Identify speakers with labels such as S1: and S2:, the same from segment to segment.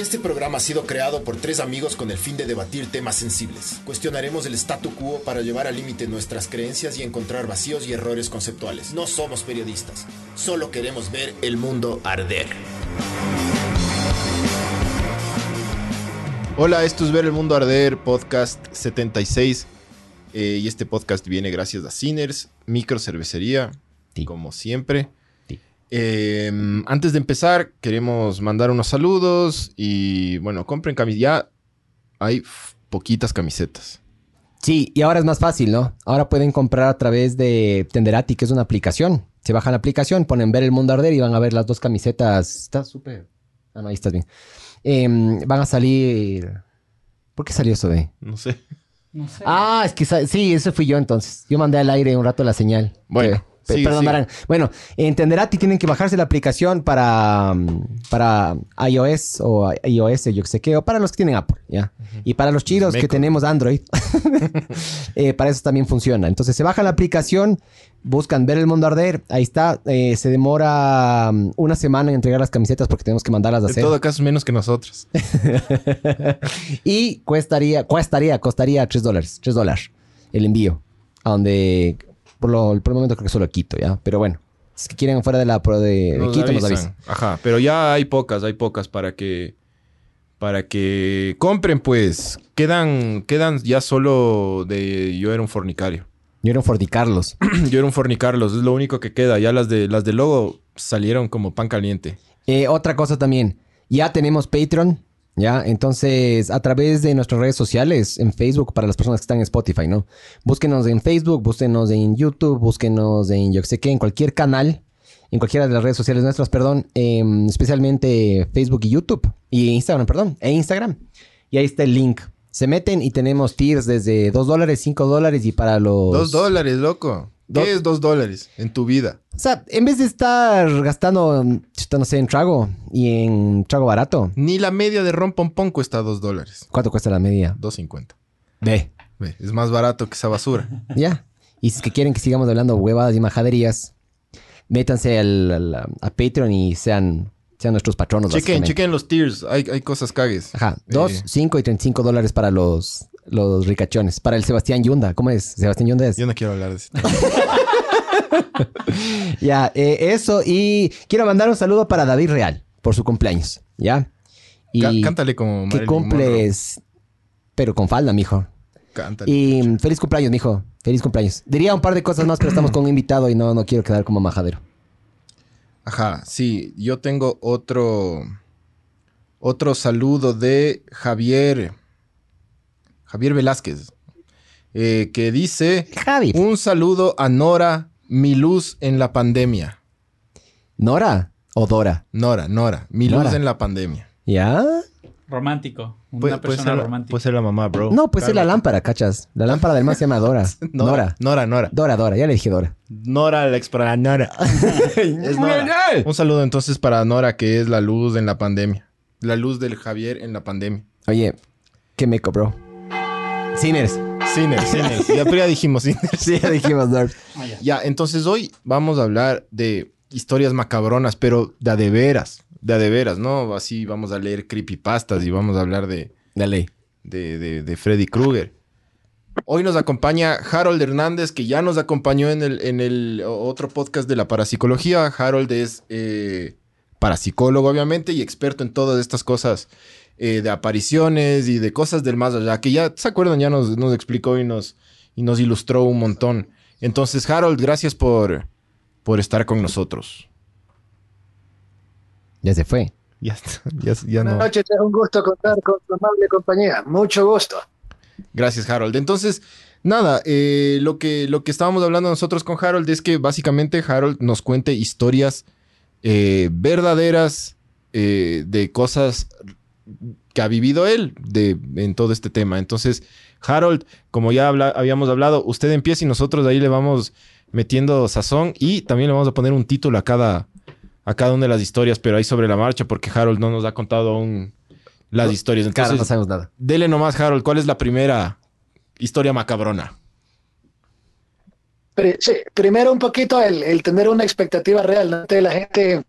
S1: Este programa ha sido creado por tres amigos con el fin de debatir temas sensibles. Cuestionaremos el statu quo para llevar al límite nuestras creencias y encontrar vacíos y errores conceptuales. No somos periodistas, solo queremos ver el mundo arder. Hola, esto es Ver el Mundo Arder, podcast 76. eh, y este podcast viene gracias a Sinners, Micro Cervecería,
S2: Sí.
S1: como siempre. Eh, antes de empezar, queremos mandar unos saludos y bueno, compren camisetas. Ya hay poquitas camisetas.
S2: Sí, y ahora es más fácil, ¿no? Ahora pueden comprar a través de Tenderati, que es una aplicación. Se bajan la aplicación, ponen ver el mundo arder y van a ver las dos camisetas. Está súper. Ah, no, ahí estás bien. Em, van a salir. ¿Por qué salió eso de?
S1: No sé.
S3: No sé.
S2: Ah, es que sí, eso fui yo entonces. Yo mandé al aire un rato la señal.
S1: Bueno,
S2: Que- pe-
S1: sigue,
S2: perdonarán. Bueno, en Tenderati tienen que bajarse la aplicación para, mm, para iOS o iOS, yo que sé qué, o para los que tienen Apple, ¿ya? Y para los chidos que tenemos Android, eh, para eso también funciona. Entonces se baja la aplicación, buscan ver el mundo arder, ahí está. eh, se demora mm, una semana en entregar las camisetas porque tenemos que mandarlas a
S1: En
S2: hacer.
S1: todo caso, menos que nosotros.
S2: y cuestaría, cuestaría, costaría 3 dólares, 3 dólares el envío. A donde, por, lo, por el momento creo que solo Quito, ¿ya? Pero bueno, si quieren fuera de la pro de, de
S1: Nos
S2: Quito, nos
S1: avisan.
S2: avisan.
S1: Ajá, pero ya hay pocas, hay pocas para que para que compren, pues. Quedan quedan ya solo de yo era un fornicario.
S2: Yo era un Fordi Carlos.
S1: yo era un fornicarlos, es lo único que queda. Ya las de las de logo salieron como pan caliente.
S2: Eh, otra cosa también, ya tenemos Patreon, ¿ya? Entonces, a través de nuestras redes sociales, en Facebook, para las personas que están en Spotify, ¿no? Búsquenos en Facebook, búsquenos en YouTube, búsquenos en yo que sé qué, en cualquier canal, en cualquiera de las redes sociales nuestras, perdón, em, especialmente Facebook y YouTube, y Instagram, perdón, e Instagram. Y ahí está el link. Se meten y tenemos tiers desde 2 dólares, 5 dólares y para los...
S1: Dos dólares, loco. ¿Qué es dos dólares en tu vida?
S2: O sea, en vez de estar gastando, no sé, en trago y en trago barato,
S1: Ni la media de rompompón cuesta dos dólares.
S2: ¿cuánto cuesta la media?
S1: Dos cincuenta.
S2: Ve.
S1: Ve, Es más barato que esa basura.
S2: Ya. Y si es que quieren que sigamos hablando huevadas y majaderías, métanse al, al- a Patreon y sean, sean nuestros patronos.
S1: chequen, chequen los tiers. Hay, hay cosas cagues.
S2: Ajá. 2,
S1: Eh,
S2: 5 y 35 dólares para los, los ricachones. Para el Sebastián Yunda. ¿Cómo es? Sebastián Yunda es.
S1: yo no quiero hablar de eso.
S2: Ya, eh, eso. Y quiero mandar un saludo para David Real por su cumpleaños. ¿Ya? Y
S1: Cá- Cántale como
S2: que
S1: Marilyn Monroe.
S2: cumples, pero con falda, mijo.
S1: Cántale.
S2: Y feliz cumpleaños, mijo. Feliz cumpleaños. Diría un par de cosas más, pero estamos con un invitado y no, no quiero quedar como majadero.
S1: Ajá, sí, yo tengo otro otro saludo de Javier Javier Velázquez eh, que dice
S2: Javi.
S1: un saludo a Nora, mi luz en la pandemia.
S2: ¿Nora o Dora?
S1: Nora, Nora, mi luz en la pandemia.
S2: ¿Ya?
S3: Romántico. Una
S1: Puede, puede
S3: persona
S1: ser
S3: romántica.
S1: puede ser la mamá, bro.
S2: No, pues es la lámpara, cachas. La lámpara del más se llama Dora.
S1: Nora,
S2: Nora.
S1: Nora, Nora.
S2: Dora, Dora. Ya le dije Dora.
S1: Nora, la expra Nora. es Nora. Un saludo entonces para Nora, que es la luz en la pandemia. La luz del Javier en la pandemia.
S2: Oye, qué meco, bro. Sinners.
S1: Cines, cines. Ya, pero ya dijimos cines.
S2: Sí, ya dijimos.
S3: Ah, ya.
S1: Ya, entonces hoy vamos a hablar de historias macabronas, pero de a de veras, de a de veras, ¿no? Así vamos a leer creepypastas y vamos a hablar de,
S2: Dale.
S1: de, de- de Freddy Krueger. Hoy nos acompaña Harold Hernández, que ya nos acompañó en el, en el otro podcast de la parapsicología. Harold es eh, parapsicólogo, obviamente, y experto en todas estas cosas eh, de apariciones y de cosas del más allá, que ya, ¿se acuerdan? Ya nos, nos explicó y nos, y nos ilustró un montón. Entonces, Harold, gracias por, por estar con nosotros.
S2: Ya se fue.
S1: Ya, ya, ya no.
S4: Buenas noches, es un gusto contar con tu amable compañía. Mucho gusto.
S1: Gracias, Harold. Entonces, nada, eh, lo, que, lo que estábamos hablando nosotros con Harold es que básicamente Harold nos cuente historias eh, verdaderas eh, de cosas que ha vivido él de, en todo este tema. Entonces, Harold, como ya habla- habíamos hablado, usted empieza y nosotros ahí le vamos metiendo sazón y también le vamos a poner un título a cada, a cada una de las historias, pero ahí sobre la marcha, porque Harold no nos ha contado aún las
S2: No,
S1: historias. Entonces,
S2: no sabemos nada.
S1: Dele nomás, Harold, ¿cuál es la primera historia macabrona?
S4: Sí, primero un poquito el, el tener una expectativa real. ¿no? De La gente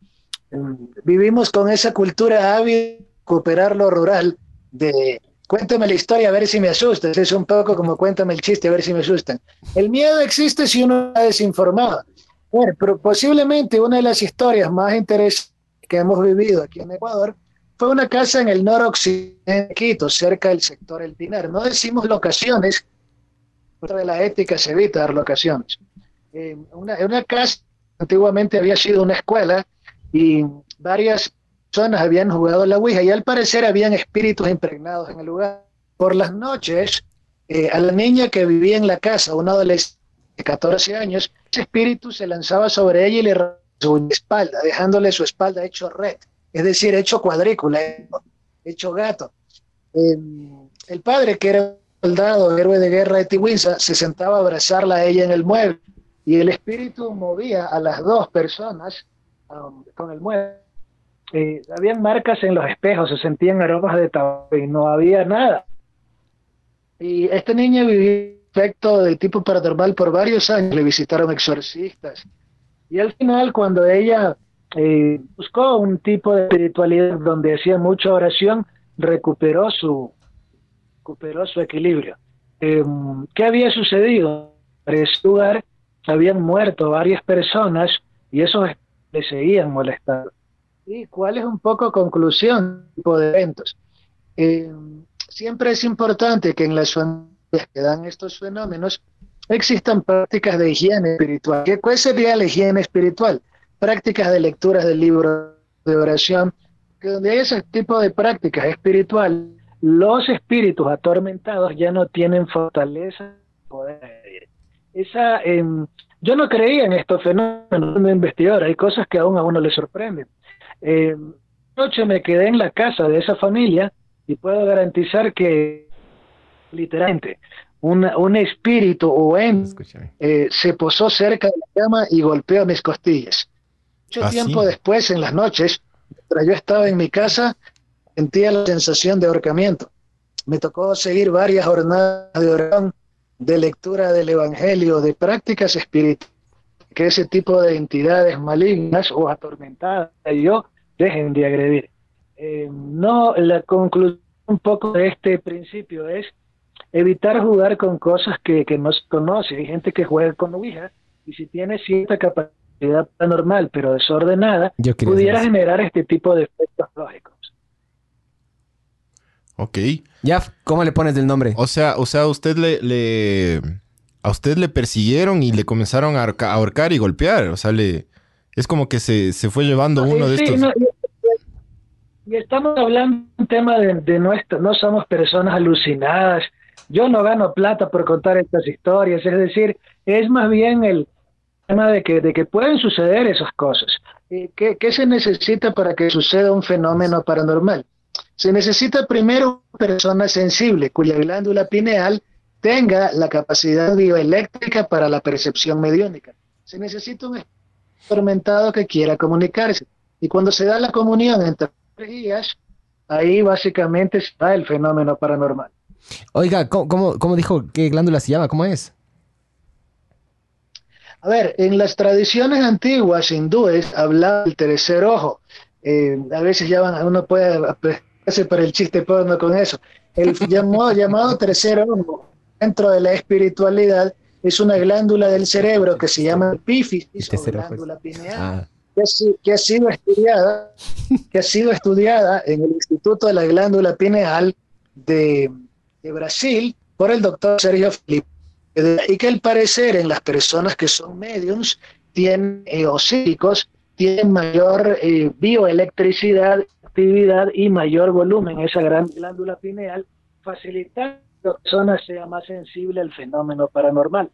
S4: mm, vivimos con esa cultura ávida recuperar lo rural de cuéntame la historia a ver si me asustas. Es un poco como cuéntame el chiste a ver si me asustan. El miedo existe si uno está desinformado. Bueno, pero posiblemente una de las historias más interesantes que hemos vivido aquí en Ecuador fue una casa en el noroccidente de Quito, cerca del sector El Pinar. No decimos locaciones, de la ética se evita dar locaciones. Eh, una, una casa antiguamente había sido una escuela y varias personas habían jugado la Ouija y al parecer habían espíritus impregnados en el lugar. Por las noches, eh, a la niña que vivía en la casa, una adolescente de 14 años, ese espíritu se lanzaba sobre ella y le su espalda, dejándole su espalda hecho red, es decir, hecho cuadrícula, hecho gato. Eh, el padre, que era soldado, héroe de guerra de Tiwinsa, se sentaba a abrazarla a ella en el mueble y el espíritu movía a las dos personas um, con el mueble. Eh, habían marcas en los espejos, se sentían aromas de tabaco y no había nada. Y esta niña vivía efecto de tipo paranormal por varios años, le visitaron exorcistas. Y al final, cuando ella eh, buscó un tipo de espiritualidad donde hacía mucha oración, recuperó su, recuperó su equilibrio. Eh, ¿Qué había sucedido? En ese lugar habían muerto varias personas y eso le seguían molestando. ¿Y cuál es un poco conclusión tipo de eventos? Eh, siempre es importante que en las familias que dan estos fenómenos existan prácticas de higiene espiritual. ¿Qué, ¿Cuál sería la higiene espiritual? Prácticas de lecturas del libro de oración, que donde hay ese tipo de prácticas espirituales, los espíritus atormentados ya no tienen fortaleza. Esa, eh, yo no creía en estos fenómenos de investigador, hay cosas que aún a uno le sorprenden. Eh, noche me quedé en la casa de esa familia y puedo garantizar que literalmente un espíritu o en eh, se posó cerca de la cama y golpeó mis costillas. Mucho
S1: ¿Ah,
S4: tiempo
S1: sí?
S4: después, en las noches, mientras yo estaba en mi casa, sentía la sensación de ahorcamiento. Me tocó seguir varias jornadas de oración, de lectura del Evangelio, de prácticas espirituales, que ese tipo de entidades malignas o atormentadas yo dejen de agredir. Eh, no, la conclusión un poco de este principio es evitar jugar con cosas que, que no se conoce. Hay gente que juega con Ouija y si tiene cierta capacidad paranormal pero desordenada, pudiera generar este tipo de efectos lógicos.
S1: Ok.
S2: Yaf, ¿cómo le pones el nombre?
S1: O sea, o sea, usted le, le- a usted le persiguieron y le comenzaron a ahorca- a ahorcar y golpear. O sea, le es como que se, se fue llevando uno de estos.
S4: no, y, y estamos hablando de un tema de, de nuestro, no somos personas alucinadas. Yo no gano plata por contar estas historias, es decir, es más bien el tema de que, de que pueden suceder esas cosas. Eh, ¿Qué, qué se necesita para que suceda un fenómeno paranormal? Se necesita primero una persona sensible cuya glándula pineal tenga la capacidad bioeléctrica para la percepción mediúnica. Se necesita un atormentado que quiera comunicarse. Y cuando se da la comunión entre energías, ahí básicamente está el fenómeno paranormal.
S2: Oiga, ¿cómo, cómo, cómo dijo qué glándula se llama? ¿Cómo es?
S4: A ver, en las tradiciones antiguas hindúes hablaba del tercer ojo. Eh, a veces llaman, uno puede hacer para el chiste porno con eso. El llamado, llamado tercer ojo dentro de la espiritualidad es una glándula del cerebro que se llama epífisis o
S2: tercer ojo es-
S4: glándula pineal.
S2: Ah,
S4: que ha, si- que ha sido estudiada, que ha sido estudiada en el Instituto de la Glándula Pineal de, de Brasil por el doctor Sergio Felipe, y que al parecer en las personas que son mediums tienen, eh, o psíquicos tienen mayor eh, bioelectricidad, actividad y mayor volumen, esa gran glándula pineal, facilitando la persona sea más sensible al fenómeno paranormal.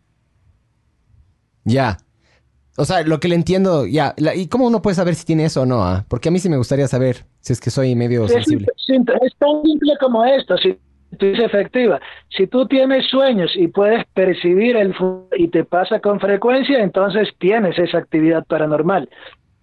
S2: ya. O sea, lo que le entiendo, ya. La- ¿Y cómo uno puede saber si tiene eso o no? ah? Porque a mí sí me gustaría saber si es que soy medio sensible.
S4: es tan simple como esto, si tú es efectiva. Si tú tienes sueños y puedes percibir el y te pasa con frecuencia, entonces tienes esa actividad paranormal.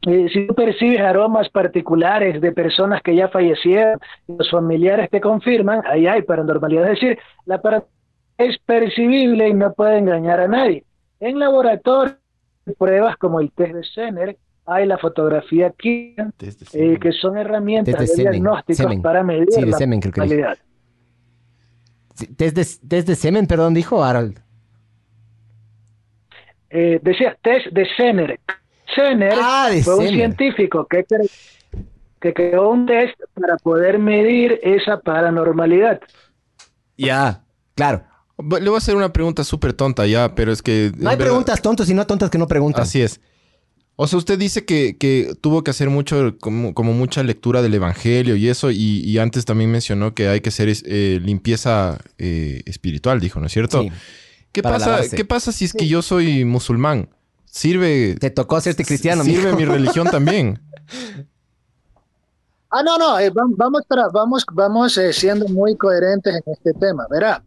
S4: Eh, si tú percibes aromas particulares de personas que ya fallecieron, y los familiares te confirman, ahí hay paranormalidad. Es decir, la paranormalidad es percibible y no puede engañar a nadie. En laboratorio, pruebas como el test de Zener hay la fotografía
S1: de
S4: eh, que son herramientas
S2: de
S4: diagnósticos para medir
S2: Sí, de
S4: la
S2: semen, creo que
S4: calidad.
S2: Sí, semen, perdón, dijo Harold.
S4: Eh, decía test de Senner. Senner
S2: Ah,
S4: fue un científico que, cre- que creó un test para poder medir esa paranormalidad.
S2: Ya, claro.
S1: Le voy a hacer una pregunta súper tonta ya, pero es que...
S2: No hay
S1: verdad-
S2: preguntas tontas, sino tontas que no preguntan.
S1: Así es. O sea, usted dice que, que tuvo que hacer mucho, como, como mucha lectura del Evangelio y eso, y, y antes también mencionó que hay que hacer es- eh, limpieza eh, espiritual, dijo, ¿no es cierto?
S2: Sí.
S1: ¿Qué, pasa,
S2: lavarse.
S1: ¿Qué pasa si es que yo soy musulmán? ¿Sirve,
S2: Te tocó hacerte cristiano,
S1: sirve
S2: mijo.
S1: mi religión también?
S4: Ah, no, no, eh, vam- vamos, para, vamos, vamos eh, siendo muy coherentes en este tema. Verá,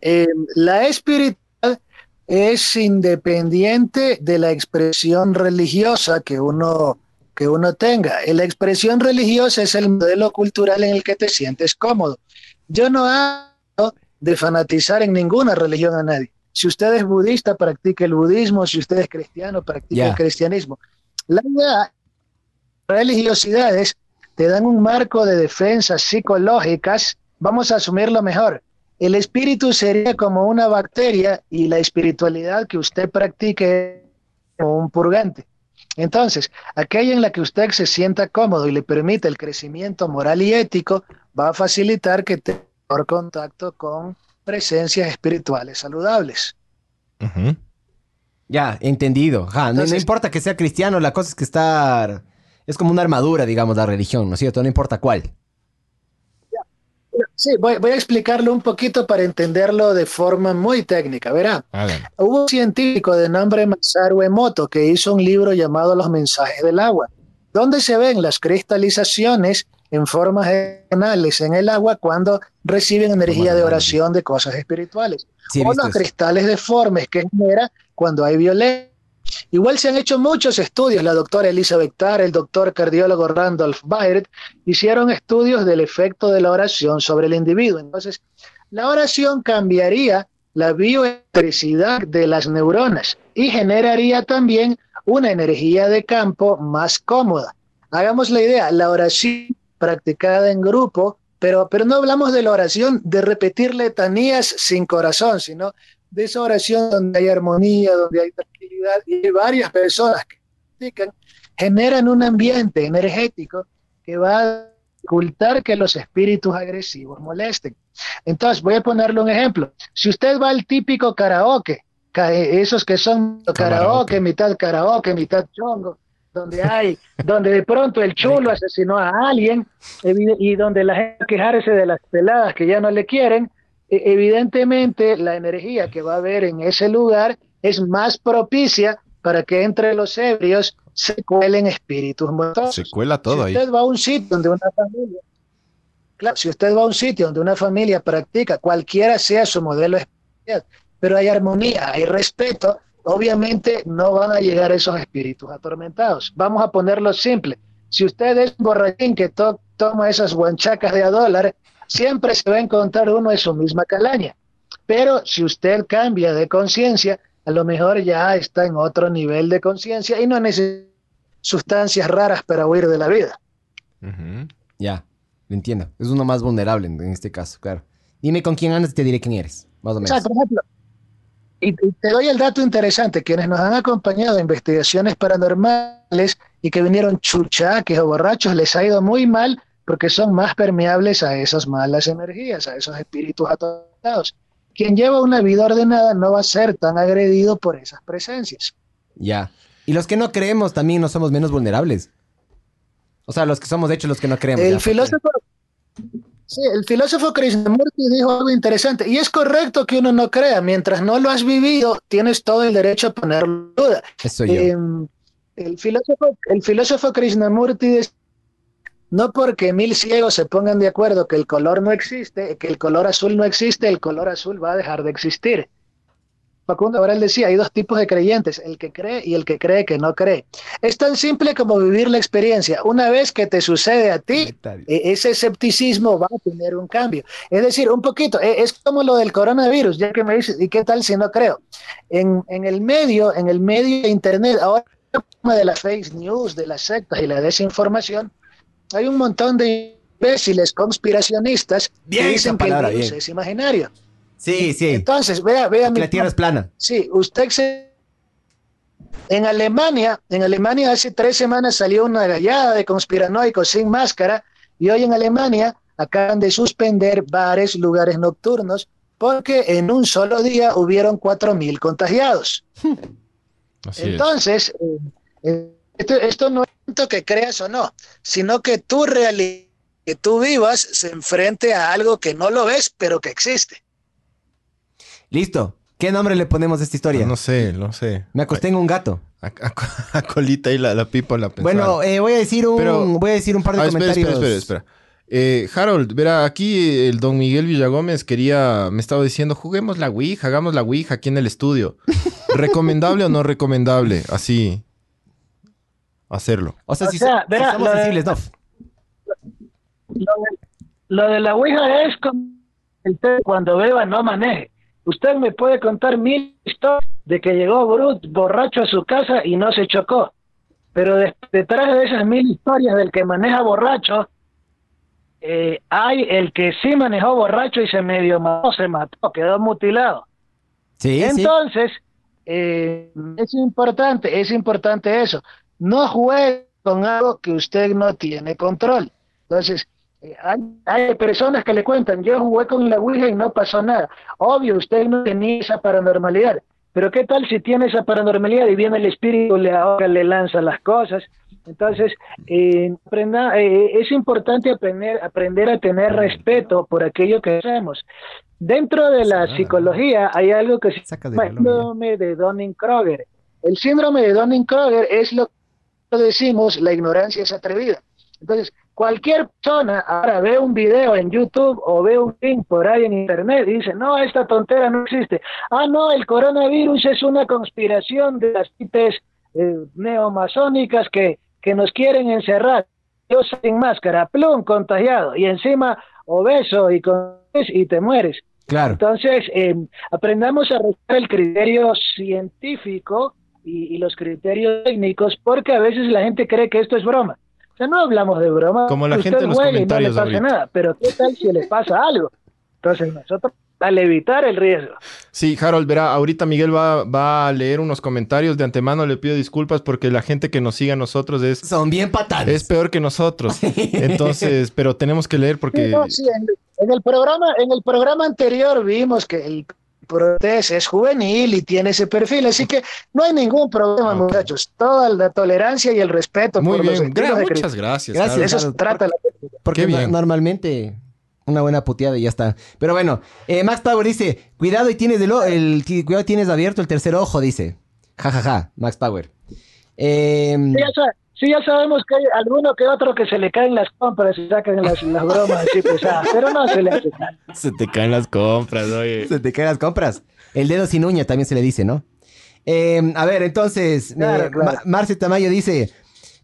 S4: eh, la espiritualidad es independiente de la expresión religiosa que uno, que uno tenga. Eh, La expresión religiosa es el modelo cultural en el que te sientes cómodo. Yo no hablo de fanatizar en ninguna religión a nadie. Si usted es budista, practique el budismo. Si usted es cristiano, practique el cristianismo. La idea, religiosidades te dan un marco de defensas psicológicas, vamos a asumirlo mejor. El espíritu sería como una bacteria y la espiritualidad que usted practique como un purgante. Entonces, aquella en la que usted se sienta cómodo y le permite el crecimiento moral y ético, va a facilitar que tenga contacto con presencias espirituales saludables.
S2: Ya, entendido. Ja, no- importa que sea cristiano, la cosa es que está... Es como una armadura, digamos, la religión, ¿no es cierto? No importa cuál.
S4: Sí, voy, voy a explicarlo un poquito para entenderlo de forma muy técnica. Verá. Hubo un científico de nombre Masaru Emoto que hizo un libro llamado Los mensajes del agua, donde se ven las cristalizaciones en formas regionales en el agua cuando reciben energía de oración de cosas espirituales.
S2: Sí,
S4: o los
S2: eso.
S4: cristales deformes que genera cuando hay violencia. Igual se han hecho muchos estudios, la doctora Elizabeth Tarr, el doctor cardiólogo Randolph Byard, hicieron estudios del efecto de la oración sobre el individuo. Entonces, la oración cambiaría la bioelectricidad de las neuronas y generaría también una energía de campo más cómoda. Hagamos la idea, la oración practicada en grupo, pero, pero no hablamos de la oración de repetir letanías sin corazón, sino de esa oración donde hay armonía, donde hay tranquilidad y hay varias personas que practican, generan un ambiente energético que va a ocultar que los espíritus agresivos molesten. Entonces, voy a ponerle un ejemplo. Si usted va al típico karaoke, eh, esos que son karaoke,
S1: Karaoke.
S4: mitad karaoke, mitad chongo, donde hay, donde de pronto el chulo asesinó a alguien y donde la gente quejarse de las peladas que ya no le quieren, e- evidentemente la energía que va a haber en ese lugar es más propicia para que entre los ebrios se cuelen espíritus muertos.
S1: Se cuela todo
S4: si
S1: ahí.
S4: usted va a un sitio donde una familia, claro, si usted va a un sitio donde una familia practica, cualquiera sea su modelo pero hay armonía, hay respeto, obviamente no van a llegar esos espíritus atormentados. Vamos a ponerlo simple. Si usted es un borrachín que to- toma esas guanchacas de a dólar, siempre se va a encontrar uno de su misma calaña. Pero si usted cambia de conciencia, a lo mejor ya está en otro nivel de conciencia y no necesita sustancias raras para huir de la vida.
S2: Ya, lo entiendo. Es uno más vulnerable en, en este caso, claro. Dime con quién andas y te diré quién eres, más o
S4: O
S2: menos.
S4: sea, por ejemplo, y, te doy el dato interesante, quienes nos han acompañado a investigaciones paranormales y que vinieron chuchaques o borrachos, les ha ido muy mal porque son más permeables a esas malas energías, a esos espíritus atormentados. Quien lleva una vida ordenada no va a ser tan agredido por esas presencias.
S2: Ya. Y los que no creemos también no somos menos vulnerables. O sea, los que somos, de hecho, los que no creemos.
S4: El
S2: ya, porque-
S4: filósofo, sí, el filósofo Krishnamurti dijo algo interesante, y es correcto que uno no crea, mientras no lo has vivido, tienes todo el derecho a ponerlo en duda.
S2: Eso yo.
S4: Eh, el, filósofo, el filósofo Krishnamurti dice, no porque mil ciegos se pongan de acuerdo que el color no existe, que el color azul no existe, el color azul va a dejar de existir. Facundo ahora él decía, hay dos tipos de creyentes, el que cree y el que cree que no cree. Es tan simple como vivir la experiencia. Una vez que te sucede a ti, e- ese escepticismo va a tener un cambio. Es decir, un poquito, e- es como lo del coronavirus, ya que me dices, ¿y qué tal si no creo? En, en el medio, en el medio de internet, ahora de las fake news, de las sectas y la desinformación, hay un montón de imbéciles conspiracionistas
S2: Bien
S4: que dicen que el virus
S2: bien.
S4: es imaginario.
S2: Sí, sí.
S4: Entonces, vea, vea
S2: que
S4: mi
S2: la Tierra es plana.
S4: Sí, usted se... En Alemania, en Alemania hace tres semanas salió una gallada de conspiranoicos sin máscara y hoy en Alemania acaban de suspender bares, lugares nocturnos porque en un solo día hubieron 4.000 contagiados.
S1: Así.
S4: Entonces, eh, eh, esto, esto no es tanto que creas o no, sino que tu realidad, que tú vivas, se enfrente a algo que no lo ves, pero que existe.
S2: Listo. ¿Qué nombre le ponemos a esta historia?
S1: No sé, no sé.
S2: Me acosté en un gato.
S1: A, a- a colita y la, la pipa la pensaba.
S2: Bueno, eh, voy a decir un,
S1: Pero-
S2: voy a decir un par de
S1: Ah, espera,
S2: comentarios.
S1: espera, espera, espera. Eh, Harold, verá, aquí el don Miguel Villagómez quería, me estaba diciendo, juguemos la Ouija, hagamos la Ouija aquí en el estudio. ¿Recomendable o no recomendable? Así, hacerlo.
S2: O sea,
S4: O
S2: si,
S4: sea,
S2: so- si
S4: verá,
S2: somos
S4: lo de-
S2: sensibles, no.
S4: Lo de, lo de la Ouija es como el té, cuando beba no maneje. Usted me puede contar mil historias de que llegó Brut borracho a su casa y no se chocó. Pero de- detrás de esas mil historias del que maneja borracho, eh, hay el que sí manejó borracho y se medio mató, se mató, quedó mutilado.
S2: Sí, sí.
S4: Entonces, eh, es importante, es importante eso. No juegue con algo que usted no tiene control. Entonces, hay, hay personas que le cuentan, yo jugué con la Ouija y no pasó nada. Obvio, usted no tenía esa paranormalidad. Pero ¿qué tal si tiene esa paranormalidad y viene el espíritu, le ahora le lanza las cosas? Entonces, eh, aprenda- eh, es importante aprender, aprender a tener respeto por aquello que hacemos. Dentro de la psicología hay algo que se llama
S2: la lógica.
S4: síndrome de Donning-Kroger. El síndrome de Donning-Kroger es lo que decimos, la ignorancia es atrevida. Entonces, cualquier persona ahora ve un video en YouTube o ve un link por ahí en Internet y dice, no, esta tontera no existe. Ah, no, el coronavirus es una conspiración de las tipes eh, neomasónicas que, que nos quieren encerrar. Yo sin máscara, plum, contagiado, y encima obeso y, con, y te mueres.
S2: Claro.
S4: Entonces, eh, aprendamos a respetar el criterio científico y, y los criterios técnicos, porque a veces la gente cree que esto es broma. Sea, no hablamos de broma.
S1: Como la gente en los comentarios
S4: No le pasa nada, pero ¿qué tal si le pasa algo? Entonces, nosotros, al evitar el riesgo.
S1: Sí, Harold, verá, ahorita Miguel va, va a leer unos comentarios. De antemano le pido disculpas porque la gente que nos sigue a nosotros es,
S2: Son bien patanes.
S1: es peor que nosotros. Entonces, pero tenemos que leer porque...
S4: Sí, no, sí, en, en el programa, en el programa anterior vimos que el Protes es juvenil y tiene ese perfil, así que no hay ningún problema,
S1: Ok.
S4: muchachos. Toda la tolerancia y el respeto
S1: Muy
S4: por los
S1: bien, gra-
S4: de
S1: muchas gracias.
S2: Gracias.
S4: Eso se trata la
S2: Porque
S1: bien.
S2: no- normalmente una buena puteada y ya está. Pero bueno, eh, Max Power dice, cuidado y tienes del o- el, ti- cuidado tienes abierto el tercer ojo, dice. Ja, ja, ja, Max Power. Eh,
S4: Sí, sí, ya sabemos que hay alguno que otro que se le caen las compras y sacan las, las bromas así pesadas, pero no se le hace nada.
S1: Se te caen las compras, oye.
S2: se te caen las compras. El dedo sin uña también se le dice, ¿no? Eh, a ver, entonces,
S4: Claro,
S2: eh,
S4: claro.
S2: Ma- Marce Tamayo dice,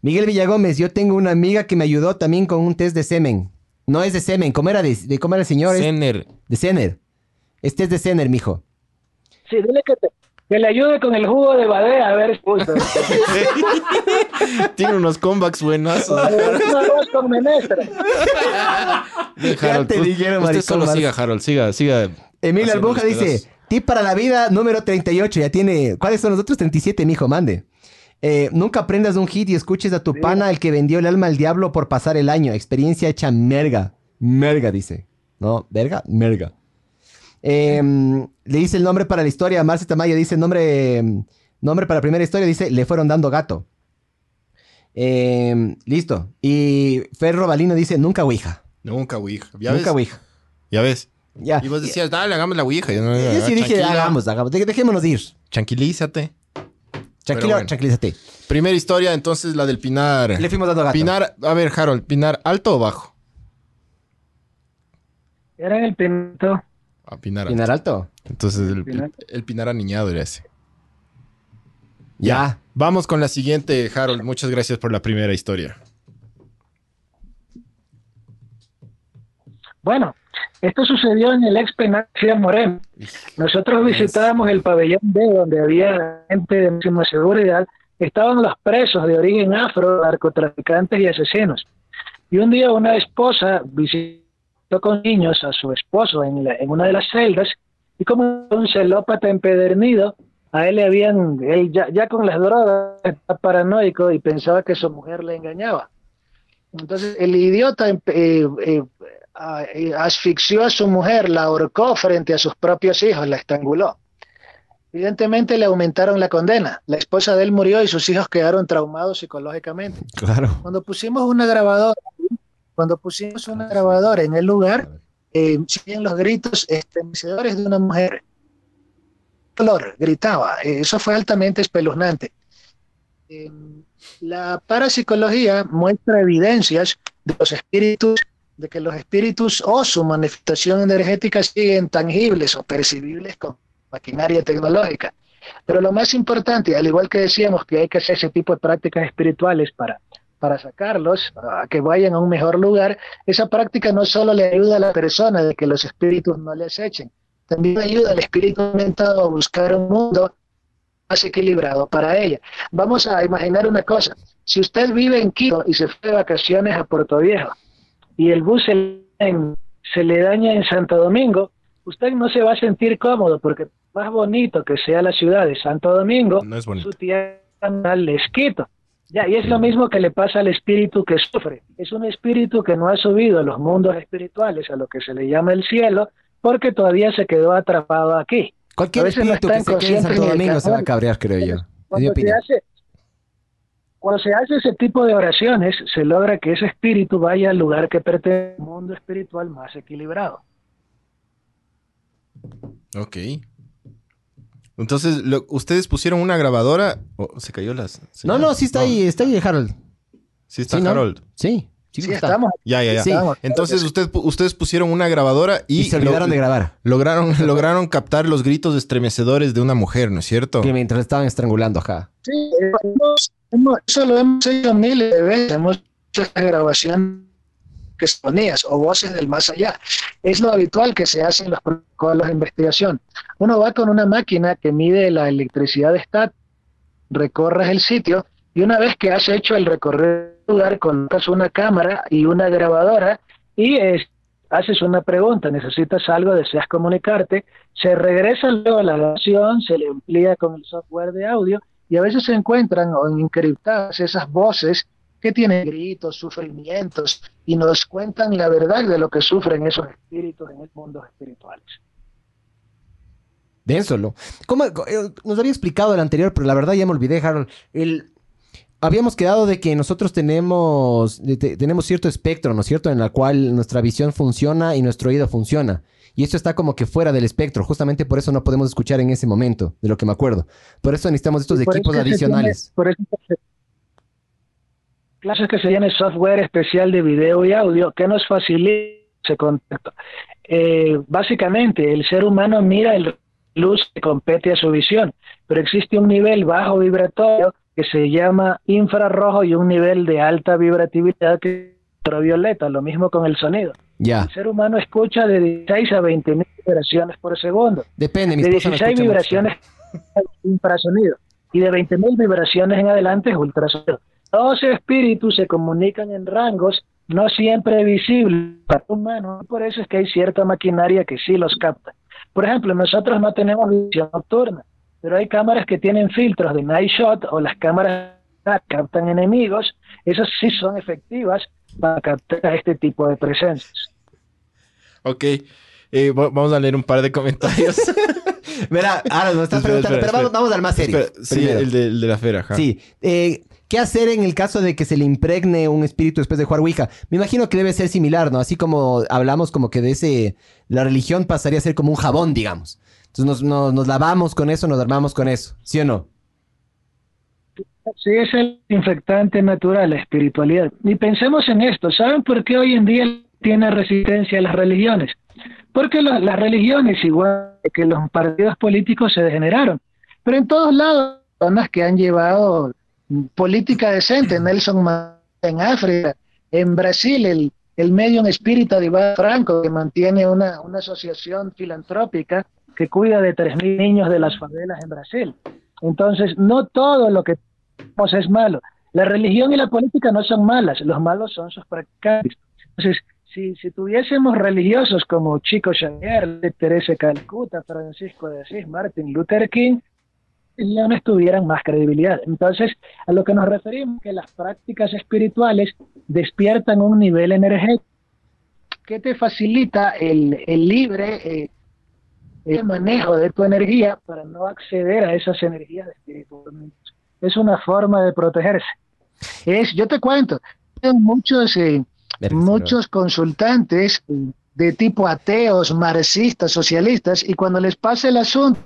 S2: Miguel Villagómez, yo tengo una amiga que me ayudó también con un test de semen. No es de semen, ¿cómo era de, de cómo era el señor? Es
S1: Zener.
S2: de Sener. Este es de Sener, mijo.
S4: Sí, dile que, te- que le ayude con el jugo de badea, a ver.
S1: Tiene unos comebacks
S4: arroz con menestra.
S1: Harold,
S2: te dijeron,
S1: usted solo siga, Harold, siga, siga.
S2: Emilio Albuja dice, tip para la vida número 38, ya tiene... ¿Cuáles son los otros 37, mijo? Mande. Eh, nunca aprendas un hit y escuches a tu
S4: Sí.
S2: pana el que vendió el alma al diablo por pasar el año. Experiencia hecha merga. Merga, dice. ¿No? ¿Verga? Merga. Eh, le dice el nombre para la historia. Marce Tamayo dice nombre, nombre para la primera historia. Dice, le fueron dando gato. Eh, listo. Y Ferro Balino dice, nunca Ouija.
S1: Nunca Ouija. ¿Ya
S2: Nunca
S1: ves?
S2: Ouija.
S1: Ya ves.
S2: Ya.
S1: Y vos decías, dale, hagamos la Ouija. Yo, no,
S2: Yo sí dije,
S1: tranquila,
S2: hagamos, hagamos. De- dejémonos ir.
S1: Tranquilízate.
S2: Tranquilo,
S1: bueno.
S2: tranquilízate.
S1: Primera historia, entonces, la del Pinar.
S2: Le fuimos dando gato.
S1: Pinar, a ver, Harold, ¿Pinar alto o bajo?
S4: Era en el pinto.
S1: Ah, Pinar alto.
S2: Pinar alto.
S1: Entonces, el,
S4: Pinar.
S1: el- el Pinar aniñado era ese.
S2: Ya.
S1: Vamos con la siguiente, Harold. Muchas gracias por la primera historia.
S4: Bueno, esto sucedió en el ex penal García Moreno. Nosotros visitábamos el pabellón B donde había gente de máxima seguridad estaban los presos de origen afro, narcotraficantes y asesinos. Y un día una esposa visitó con niños a su esposo en, la- en una de las celdas y como un celópata empedernido, a él le habían, él ya, ya con las drogas está paranoico y pensaba que su mujer le engañaba. Entonces el idiota eh, eh, a- eh, asfixió a su mujer, la ahorcó frente a sus propios hijos, la estranguló. Evidentemente le aumentaron la condena. La esposa de él murió y sus hijos quedaron traumados psicológicamente.
S2: Claro.
S4: Cuando pusimos una grabadora, cuando pusimos una grabadora en el lugar, eh, siguen los gritos estremecedores de una mujer. Dolor, gritaba. Eh, eso fue altamente espeluznante. Eh, la parapsicología muestra evidencias de los espíritus, de que los espíritus o su manifestación energética siguen tangibles o percibibles con maquinaria tecnológica. Pero lo más importante, al igual que decíamos que hay que hacer ese tipo de prácticas espirituales para, para sacarlos a que vayan a un mejor lugar, esa práctica no solo le ayuda a la persona de que los espíritus no le acechen, también ayuda al espíritu aumentado a buscar un mundo más equilibrado para ella. Vamos a imaginar una cosa, si usted vive en Quito y se fue de vacaciones a Puerto Viejo y el bus se, en- se le daña en Santo Domingo, usted no se va a sentir cómodo porque más bonito que sea la ciudad de Santo Domingo,
S1: No es
S4: su tierra natal es Quito. Ya, y es lo mismo que le pasa al espíritu que sufre. Es un espíritu que no ha subido a los mundos espirituales, a lo que se le llama el cielo, porque todavía se quedó atrapado aquí.
S2: Cualquier
S4: no
S2: espíritu que se quede en Santo Domingo se va a cabrear, creo yo.
S4: Cuando se, hace, cuando se hace ese tipo de oraciones, se logra que ese espíritu vaya al lugar que pertenece al mundo espiritual más equilibrado.
S1: Ok. Entonces, lo- ¿ustedes pusieron una grabadora? Oh, se cayó las.
S2: No, no, sí está ahí, está ahí Harold.
S1: Sí está
S2: Sí, ¿no?
S1: Harold.
S2: Sí, sí,
S4: Sí,
S2: está.
S4: estamos.
S1: Ya, ya, ya.
S2: Sí.
S4: estamos.
S1: Entonces, usted, ustedes pusieron una grabadora y,
S2: Y, se
S1: lo-
S2: olvidaron de grabar.
S1: lograron, lograron captar los gritos estremecedores de una mujer, ¿no es cierto?
S2: Que mientras estaban estrangulando, ajá.
S4: Sí, hemos- hemos- eso lo hemos hecho miles de veces. Hemos hecho esta grabación sonías o voces del más allá. Es lo habitual que se hace en los protocolos de investigación. Uno va con una máquina que mide la electricidad estática, recorres el sitio y una vez que has hecho el recorrido lugar, colocas una cámara y una grabadora y es- haces una pregunta, necesitas algo, deseas comunicarte, se regresa luego a la grabación, se le amplía con el software de audio y a veces se encuentran o encriptadas esas voces que tienen gritos, sufrimientos y nos cuentan la verdad de lo que sufren esos espíritus en el mundo espirituales.
S2: Denso, ¿no? ¿Cómo, eh, nos había explicado el anterior, pero la verdad ya me olvidé, Harold. El, habíamos quedado de que nosotros tenemos, tenemos cierto espectro, ¿no es cierto? En la cual nuestra visión funciona y nuestro oído funciona. Y esto está como que fuera del espectro. Justamente por eso no podemos escuchar en ese momento, de lo que me acuerdo. Por eso necesitamos estos equipos adicionales.
S4: tiene- por eso se- clases que se tiene software especial de video y audio que nos facilita ese contacto. Eh, básicamente, el ser humano mira el luz que compete a su visión, pero existe un nivel bajo vibratorio que se llama infrarrojo y un nivel de alta vibratividad que es ultravioleta, lo mismo con el sonido.
S2: Ya.
S4: El ser humano escucha de 16 a 20 mil vibraciones por segundo
S2: Depende, mi
S4: de
S2: esposa no
S4: 16
S2: escucha mucho.
S4: vibraciones es infrasonido y de 20.000 vibraciones en adelante es ultrasonido. Los espíritus se comunican en rangos no siempre visibles para el humano, por eso es que hay cierta maquinaria que sí los capta. Por ejemplo, nosotros no tenemos visión nocturna, pero hay cámaras que tienen filtros de night shot o las cámaras que captan enemigos, esas sí son efectivas para captar este tipo de presencias.
S1: Ok. Eh, va- vamos a leer un par de comentarios.
S2: Verá, ahora nos estás
S1: Espera,
S2: preguntando,
S1: espera,
S2: pero vamos,
S1: espera.
S2: vamos al más serio.
S1: Espera, sí, el de, el de la fera. ajá.
S2: Sí. Eh, ¿Qué hacer en el caso de que se le impregne un espíritu después de jugar Ouija? Me imagino que debe ser similar, ¿no? Así como hablamos como que de ese... La religión pasaría a ser como un jabón, digamos. Entonces nos, lavamos con eso, nos armamos con eso. ¿Sí o no?
S4: Sí, es el infectante natural, la espiritualidad. Y pensemos en esto, ¿saben por qué hoy en día tiene resistencia a las religiones? Porque las religiones, igual que los partidos políticos, se degeneraron. Pero en todos lados, personas que han llevado política decente, Nelson Mandela en África, en Brasil, el, el medium espírita de Iván Franco, que mantiene una, una asociación filantrópica que cuida de 3.000 niños de las favelas en Brasil. Entonces, no todo lo que es malo. La religión y la política no son malas, los malos son sus practicantes. Entonces, si, si tuviésemos religiosos como Chico Xavier, Teresa Calcuta, Francisco de Asís, Martin Luther King, ya no estuvieran más credibilidad. Entonces, a lo que nos referimos que las prácticas espirituales despiertan un nivel energético que te facilita el, el libre eh, el manejo de tu energía para no acceder a esas energías espiritualmente. Es una forma de protegerse. Es, yo te cuento, muchos, eh, muchos consultantes de tipo ateos, marxistas, socialistas, y cuando les pasa el asunto,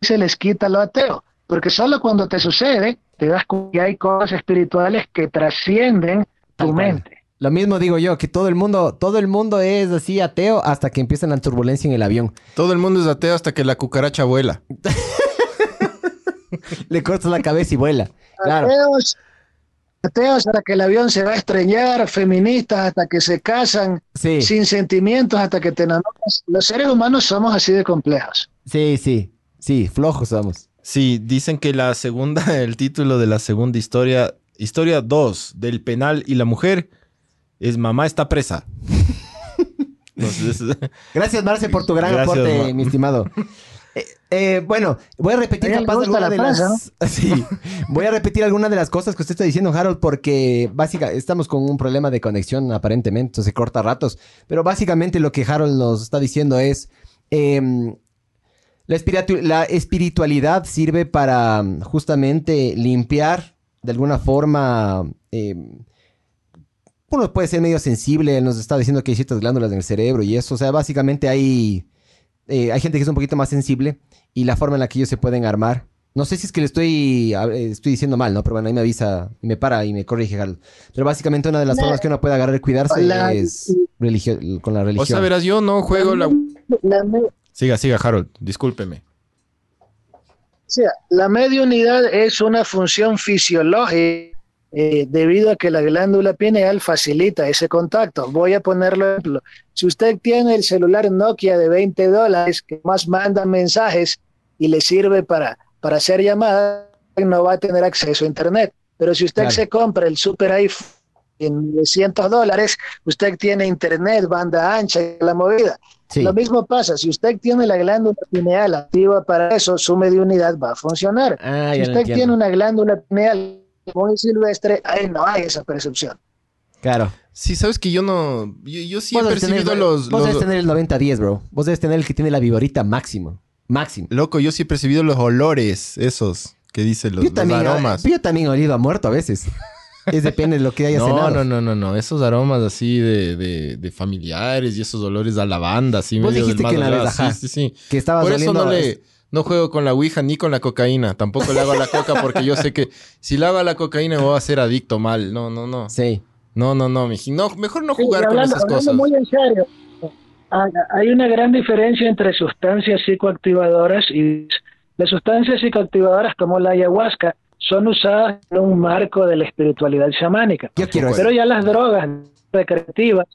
S4: se les quita lo ateo, porque solo cuando te sucede, te das cuenta que hay cosas espirituales que trascienden tu mente.
S2: Lo mismo digo yo, que todo el mundo, todo el mundo es así ateo hasta que empiezan la turbulencia en el avión.
S1: Todo el mundo es ateo hasta que la cucaracha vuela.
S2: Le cortas la cabeza y vuela. Claro.
S4: Ateos, ateos hasta que el avión se va a estrellar, feministas hasta que se casan,
S2: Sí,
S4: sin sentimientos hasta que te enamoras. Los seres humanos somos así de complejos.
S2: sí, sí, sí, flojos somos.
S1: Sí, dicen que la segunda, el título de la segunda historia, historia 2 del penal y la mujer, es Mamá está presa. Entonces,
S2: Gracias, Marce, por tu gran
S1: Gracias,
S2: aporte,
S1: Ma-
S2: mi estimado. Eh, eh, bueno, voy a repetir capaz alguna
S4: la
S2: de las... Sí, voy a repetir alguna de las cosas que usted está diciendo, Harold, porque básicamente estamos con un problema de conexión aparentemente, entonces se corta a ratos. Pero básicamente lo que Harold nos está diciendo es... em, la, espiritu- la espiritualidad sirve para justamente limpiar de alguna forma... em, uno puede ser medio sensible, él nos está diciendo que hay ciertas glándulas en el cerebro y eso, o sea, básicamente hay, eh, hay gente que es un poquito más sensible y la forma en la que ellos se pueden armar. No sé si es que le estoy, eh, estoy diciendo mal, ¿no? Pero bueno, ahí me avisa y me para y me corrige, Harold. Pero básicamente una de las formas que uno puede agarrar y cuidarse
S4: La-
S2: es religio- con la religión.
S1: o sea, verás, yo no juego la...
S4: La,
S1: Siga, siga, Harold, discúlpeme.
S4: o sea, la mediunidad es una función fisiológica eh, debido a que la glándula pineal facilita ese contacto. Voy a ponerlo ejemplo. Si usted tiene el celular Nokia de 20 dólares que más manda mensajes y le sirve para, para hacer llamadas, no va a tener acceso a Internet. Pero si usted
S2: Claro.
S4: se compra el super iPhone en 900 dólares, usted tiene Internet, banda ancha y la movida.
S2: Sí,
S4: Lo mismo pasa, si usted tiene la glándula pineal activa para eso, su mediunidad va a funcionar.
S2: Ah,
S4: si usted tiene una glándula pineal muy silvestre, ahí no hay esa percepción.
S2: Claro.
S1: Sí, sabes que yo no... Yo, yo sí he
S2: tener-
S1: percibido los...
S2: Vos
S1: los-
S2: debes tener el 90-10, bro. Vos debes tener el que tiene la viborita máximo. Máximo.
S1: Loco, yo sí he percibido los olores, esos que dicen los,
S2: yo,
S1: los
S2: también,
S1: aromas.
S2: yo también he olido a muerto a veces. Es depende de lo que haya
S1: No,
S2: cenado.
S1: no, no, no, no. Esos aromas así de, de, de familiares y esos olores a lavanda, así
S2: Vos
S1: medio
S2: dijiste que
S1: allá.
S2: vez, ajá.
S1: Sí, sí, sí.
S2: Que estabas
S1: Por eso no le... No juego con la ouija ni con la cocaína. Tampoco le hago a la coca porque yo sé que si le hago a la cocaína me voy a hacer adicto mal. No, no, no.
S2: Sí.
S1: No, no, no, miji. No, mejor no
S4: Sí,
S1: jugar con esas cosas.
S4: muy en serio, hay una gran diferencia entre sustancias psicoactivadoras y las sustancias psicoactivadoras como la ayahuasca son usadas en un marco de la espiritualidad chamánica.
S2: Yo quiero eso.
S4: Pero ya las drogas recreativas,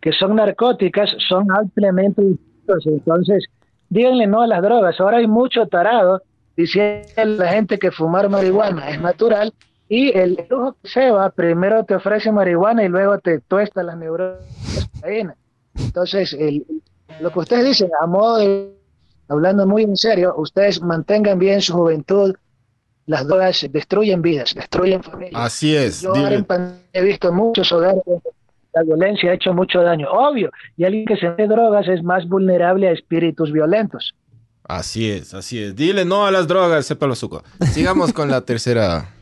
S4: que son narcóticas, son ampliamente distintas. Entonces, díganle no a las drogas. Ahora hay mucho tarado diciendo a la gente que fumar marihuana es natural y el lujo que se va, primero te ofrece marihuana y luego te tuesta las neuronas. Entonces, el- lo que ustedes dicen, a modo de, hablando muy en serio, ustedes mantengan bien su juventud. Las drogas destruyen vidas, destruyen familias.
S1: Así es.
S4: Yo
S1: dile.
S4: he visto muchos hogares donde la violencia ha hecho mucho daño, obvio, y alguien que se mete drogas es más vulnerable a espíritus violentos.
S1: Así es, así es. Dile no a las drogas, sepa lo suco. Sigamos con la tercera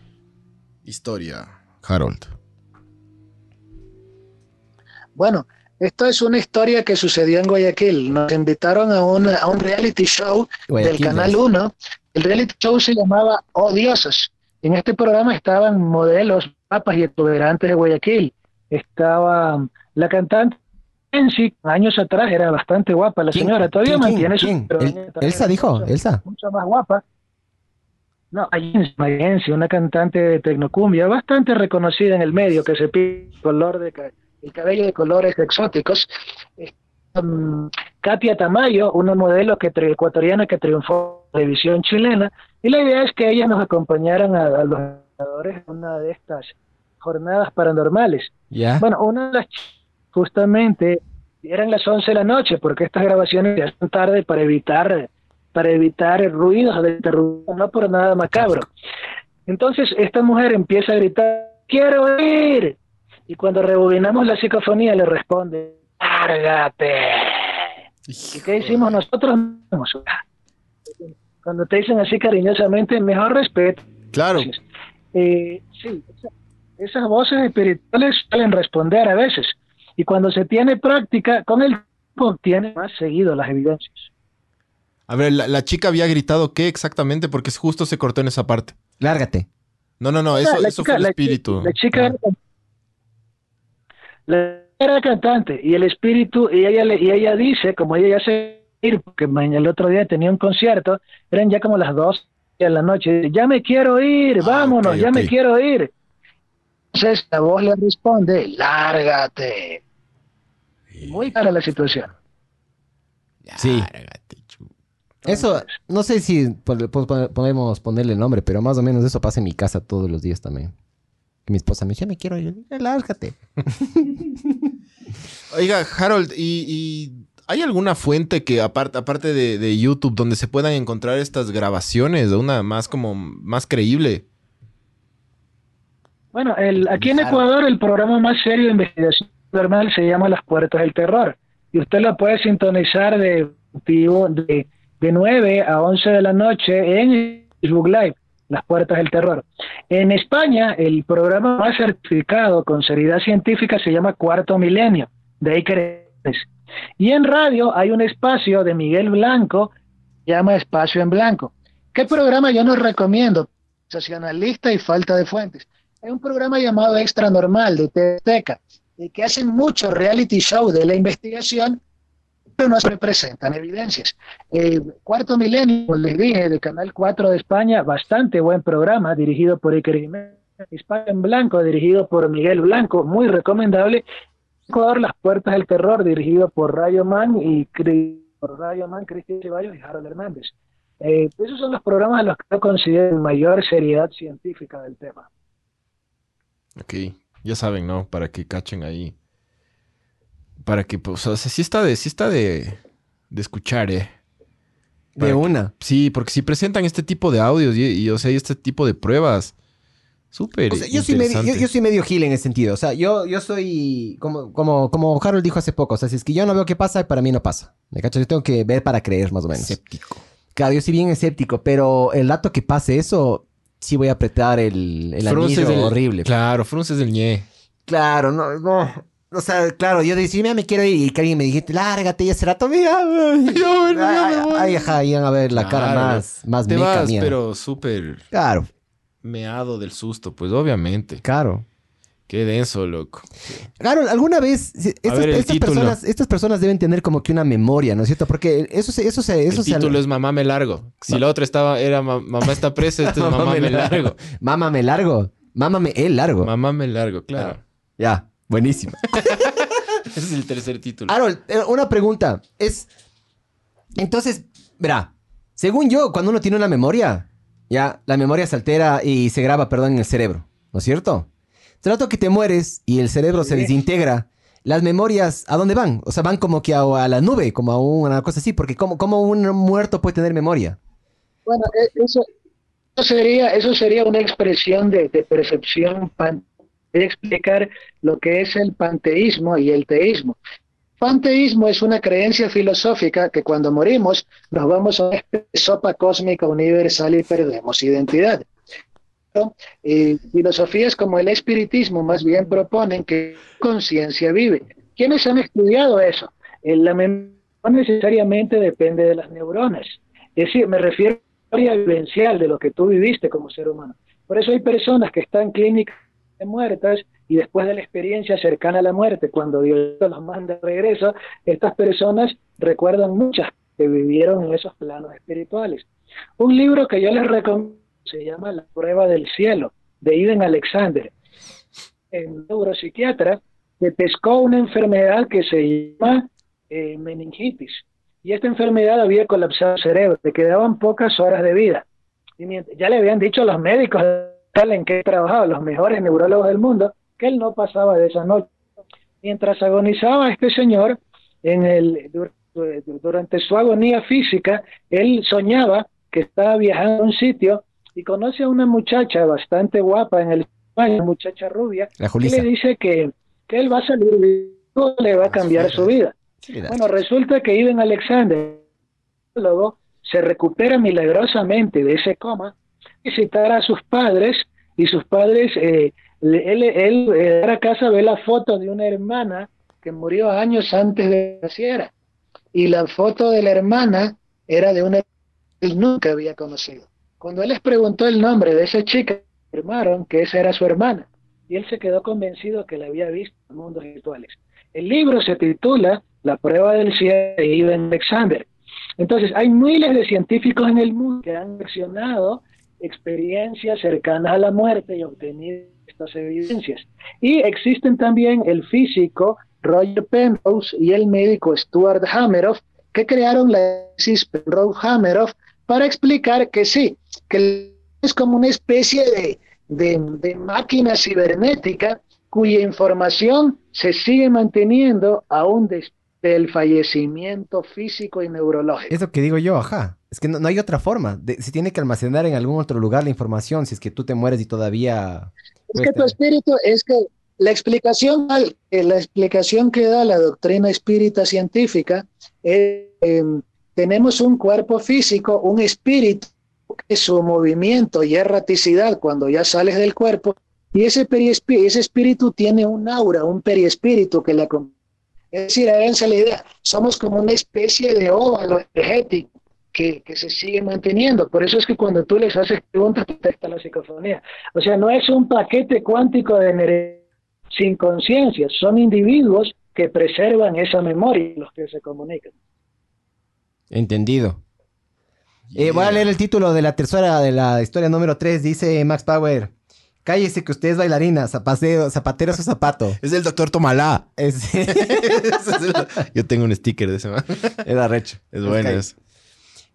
S1: historia, Harold.
S4: Bueno, esto es una historia que sucedió en Guayaquil. Nos invitaron a, una- a un reality show
S2: Guayaquil,
S4: del Canal
S2: ¿no?
S4: 1. El reality show se llamaba Odiosos. En este programa estaban modelos, papas y exuberantes de Guayaquil. Estaba la cantante Nancy, años atrás era bastante guapa la señora. Todavía
S2: ¿Quién?
S4: mantiene
S2: ¿Quién?
S4: su...
S2: El- Elsa dijo,
S4: mucho-
S2: Elsa.
S4: mucho más guapa. No, Ayensi, una cantante de tecnocumbia bastante reconocida en el medio, que se pide color de el cabello de colores exóticos. Eh, um, Katia Tamayo, una modelo que ecuatoriana que triunfó televisión chilena, y la idea es que ellas nos acompañaran a, a los en una de estas jornadas paranormales.
S2: ¿Ya?
S4: Bueno, una de las justamente eran las 11 de la noche, porque estas grabaciones se hacen tarde para evitar para evitar ruidos de interrupción, no por nada macabro. Entonces esta mujer empieza a gritar, quiero ir. Y cuando rebobinamos la psicofonía le responde, lárgate. ¿Y qué hicimos nosotros? Cuando te dicen así cariñosamente, mejor respeto.
S1: Claro,
S4: Eh, sí, esa- esas voces espirituales suelen responder a veces. Y cuando se tiene práctica, con el tiempo tiene más seguido las evidencias.
S1: a ver, la, la chica había gritado qué exactamente porque justo se cortó en esa parte.
S2: Lárgate.
S1: No, no, no, eso,
S4: la
S1: eso
S4: chica-
S1: fue el
S4: la
S1: espíritu.
S4: La chica
S1: Ah.
S4: era, la- era cantante y el espíritu, y ella, le- y ella dice, como ella ya se ir, porque el otro día tenía un concierto, eran ya como las dos de la noche, ya me quiero ir,
S1: Ah,
S4: vámonos, ya me quiero ir. Entonces la voz le responde, lárgate. Muy clara la situación.
S2: Sí.
S1: Lárgate,
S2: Eso, no sé si po- po- po- podemos ponerle nombre, pero más o menos eso pasa en mi casa todos los días también. Mi esposa me dice, ya me quiero ir, "Ya, lárgate.
S1: Oiga, Harold, ¿y, y hay alguna fuente que aparte, aparte de, de YouTube donde se puedan encontrar estas grabaciones de una más como más creíble?
S4: Bueno, el, aquí en. Ecuador el programa más serio de investigación normal se llama Las Puertas del Terror. Y usted lo puede sintonizar de, de, de 9 a 11 de la noche en Facebook Live, Las Puertas del Terror. En España el programa más certificado con seriedad científica se llama Cuarto Milenio, de Iker. Y en radio hay un espacio de Miguel Blanco, llama Espacio en Blanco. ¿Qué programa yo no recomiendo? Sensacionalista y falta de fuentes. Hay un programa llamado Extra Normal de Teteca, que hacen mucho reality show de la investigación, pero no se presentan evidencias. Eh, Cuarto Milenio, les dije, de Canal 4 de España, bastante buen programa, dirigido por Iker Jiménez. Espacio en Blanco, dirigido por Miguel Blanco, muy recomendable. Ecuador, Las Puertas del Terror, dirigido por Rayo Man y por Rayo Man, Cristian Ceballos y Harold Hernández. Eh, esos son los programas a los que yo considero mayor seriedad científica del tema.
S1: Ok, ya saben, ¿no? Para que cachen ahí. Para que, pues, o sea, sí está de, sí está de, de escuchar, ¿eh?
S2: De
S1: que-
S2: una.
S1: Sí, porque si presentan este tipo de audios y, y, o sea, y este tipo de pruebas, súper
S2: O sea, yo, soy medio, yo, yo soy medio gil en ese sentido. O sea, yo, yo soy como, como, como Harold dijo hace poco. O sea, si es que yo no veo qué pasa, para mí no pasa. ¿Me cachas? Yo tengo que ver para creer, más o menos.
S1: Escéptico.
S2: Claro, yo soy bien escéptico, pero el dato que pase eso, sí voy a apretar el, el anillo
S1: del-
S2: horrible.
S1: Claro, frunces del ñe.
S2: Claro, no, no. O sea, claro, yo decía, mira, me quiero ir. Y que alguien me dijiste, lárgate, ay,
S1: Ya, bueno, ya me
S2: ay,
S1: voy.
S2: ay, ajá, iban a ver la cara
S1: Claro,
S2: más, más
S1: Te
S2: meca
S1: vas,
S2: mía.
S1: pero súper
S2: Claro,
S1: meado del susto, pues obviamente.
S2: claro.
S1: Qué denso, loco.
S2: Claro, alguna vez estas,
S1: ver,
S2: personas, estas personas deben tener como que una memoria, ¿no es cierto? Porque eso se, eso se, eso
S1: el
S2: se
S1: título es Mamá me largo. Si la otra estaba, era ma- Mamá está presa, este es Mamá me largo.
S2: Mámame largo. Mámame el largo.
S1: Mamá me largo, claro.
S2: Ya, buenísimo.
S1: Ese es el tercer título.
S2: Harold, eh, una pregunta. Es. Entonces, verá, según yo, cuando uno tiene una memoria, ya, la memoria se altera y se graba, perdón, en el cerebro, ¿no es cierto? Trato que te mueres y el cerebro se desintegra. Las memorias, ¿a dónde van? O sea, van como que a, a la nube, como a una cosa así, porque ¿cómo, cómo un muerto puede tener memoria?
S4: Bueno, e- eso, eso sería, eso sería una expresión de, de percepción pan, de explicar lo que es el panteísmo y el teísmo. Panteísmo es una creencia filosófica que cuando morimos nos vamos a una sopa cósmica universal y perdemos identidad. Eh, filosofías como el espiritismo más bien proponen que conciencia vive. ¿Quiénes han estudiado eso? La memoria no necesariamente depende de las neuronas. Es decir, me refiero a la historia vivencial de lo que tú viviste como ser humano. Por eso hay personas que están clínicamente muertas y después de la experiencia cercana a la muerte, cuando Dios los manda de regreso, estas personas recuerdan muchas que vivieron en esos planos espirituales. Un libro que yo les recomiendo se llama La prueba del cielo, de Iden Alexander, un neuropsiquiatra que pescó una enfermedad que se llama eh, meningitis. Y esta enfermedad había colapsado el cerebro, le quedaban pocas horas de vida. Y mientras- ya le habían dicho a los médicos en que trabajaba, los mejores neurólogos del mundo, que él no pasaba de esa noche. Mientras agonizaba este señor, en el, durante su agonía física, él soñaba que estaba viajando a un sitio y conoce a una muchacha bastante guapa en el una muchacha rubia,
S2: La
S4: que le dice que, que él va a salir vivo, le va a cambiar su vida.
S2: Sí,
S4: Bueno, resulta que Ivan Alexander luego se recupera milagrosamente de ese coma, visitar a sus padres y sus padres, eh, le- él, él eh, a casa ve la foto de una hermana que murió años antes de que naciera y la foto de la hermana era de una que él nunca había conocido. Cuando él les preguntó el nombre de esa chica, afirmaron que esa era su hermana y él se quedó convencido que la había visto en mundos virtuales. El libro se titula La prueba del cielo de Ivan Alexander. Entonces, hay miles de científicos en el mundo que han accionado experiencias cercanas a la muerte y obtenido estas evidencias. Y existen también el físico Roger Penrose y el médico Stuart Hameroff que crearon la tesis Penrose-Hameroff para explicar que sí, que es como una especie de, de, de máquina cibernética cuya información se sigue manteniendo aún después del fallecimiento físico y neurológico.
S2: Es lo que digo yo, ajá. Es que no, no hay otra forma. De- se tiene que almacenar en algún otro lugar la información si es que tú te mueres y todavía...
S4: Es que tu espíritu, es que la explicación, eh, la explicación que da la doctrina espírita científica es, eh, tenemos un cuerpo físico, un espíritu, que su movimiento y erraticidad cuando ya sales del cuerpo, y ese, ese espíritu tiene un aura, un periespíritu que le acompaña. Es decir, háganse la idea, somos como una especie de óvalo energético que, que se sigue manteniendo. Por eso es que cuando tú les haces preguntas, detecta la psicofonía. O sea, no es un paquete cuántico de energía sin conciencia, son individuos que preservan esa memoria los que se comunican.
S2: Entendido. Eh, voy a leer el título de la tercera de la historia número 3. Dice Max Power. Cállese que usted es bailarina, zapatero, zapatero su zapato.
S1: Es el doctor Tomalá.
S2: Es,
S1: es Yo tengo un sticker de ese man.
S2: es arrecho.
S1: Es bueno
S2: Ok.
S1: eso.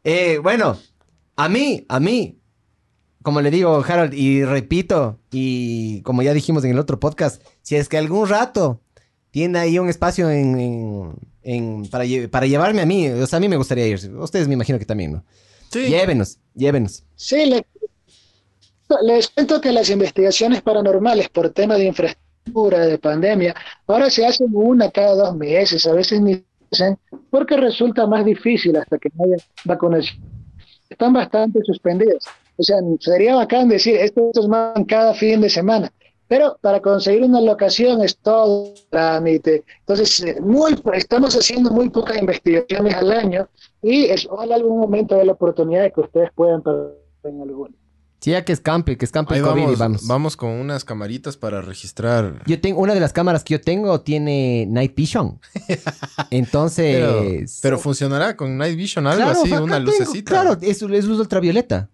S2: Eh, bueno, a mí, a mí, como le digo, Harold, y repito, y como ya dijimos en el otro podcast, si es que algún rato tiene ahí un espacio en, en- en- para, lle- para llevarme a mí, o sea, a mí me gustaría ir. Ustedes me imagino que también, ¿no?
S1: Sí.
S2: Llévenos, llévenos.
S4: Sí, le- les cuento que las investigaciones paranormales por tema de infraestructura, de pandemia, ahora se hacen una cada dos meses, a veces ni porque resulta más difícil hasta que no haya vacunación. Están bastante suspendidas. O sea, sería bacán decir, esto es más cada fin de semana. Pero para conseguir una locación es todo trámite. Entonces, eh, muy, estamos haciendo muy pocas investigaciones al año y es, ojalá algún momento haya la oportunidad de que ustedes puedan participar en alguna.
S2: Sí, ya que escampe, que escampe
S1: Ahí
S2: el COVID
S1: vamos,
S2: y vamos.
S1: vamos con unas camaritas para registrar.
S2: Yo tengo, una de las cámaras que yo tengo tiene Night Vision. Entonces.
S1: Pero, pero funcionará con Night Vision, algo
S2: Claro,
S1: así, una
S2: tengo,
S1: lucecita.
S2: Claro, es, es luz ultravioleta.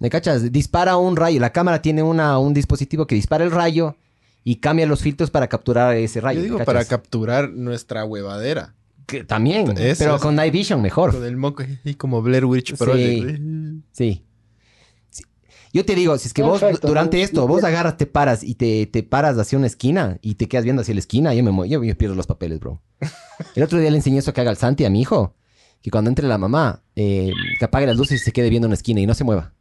S2: ¿Me cachas? Dispara un rayo. La cámara tiene una, un dispositivo que dispara el rayo y cambia los filtros para capturar ese rayo.
S1: Yo
S2: ¿me
S1: digo para capturar nuestra huevadera.
S2: Que también, pero
S1: es.
S2: con Night Vision mejor.
S1: Con el moco y como Blair Witch. Project.
S2: Sí. Sí. Yo te digo, si es que vos durante esto, vos agarras, te paras y te, te paras hacia una esquina y te quedas viendo hacia la esquina, yo me yo, yo pierdo los papeles, bro. El otro día le enseñé eso que haga al Santi, a mi hijo, que cuando entre la mamá, eh, que apague las luces y se quede viendo una esquina y no se mueva.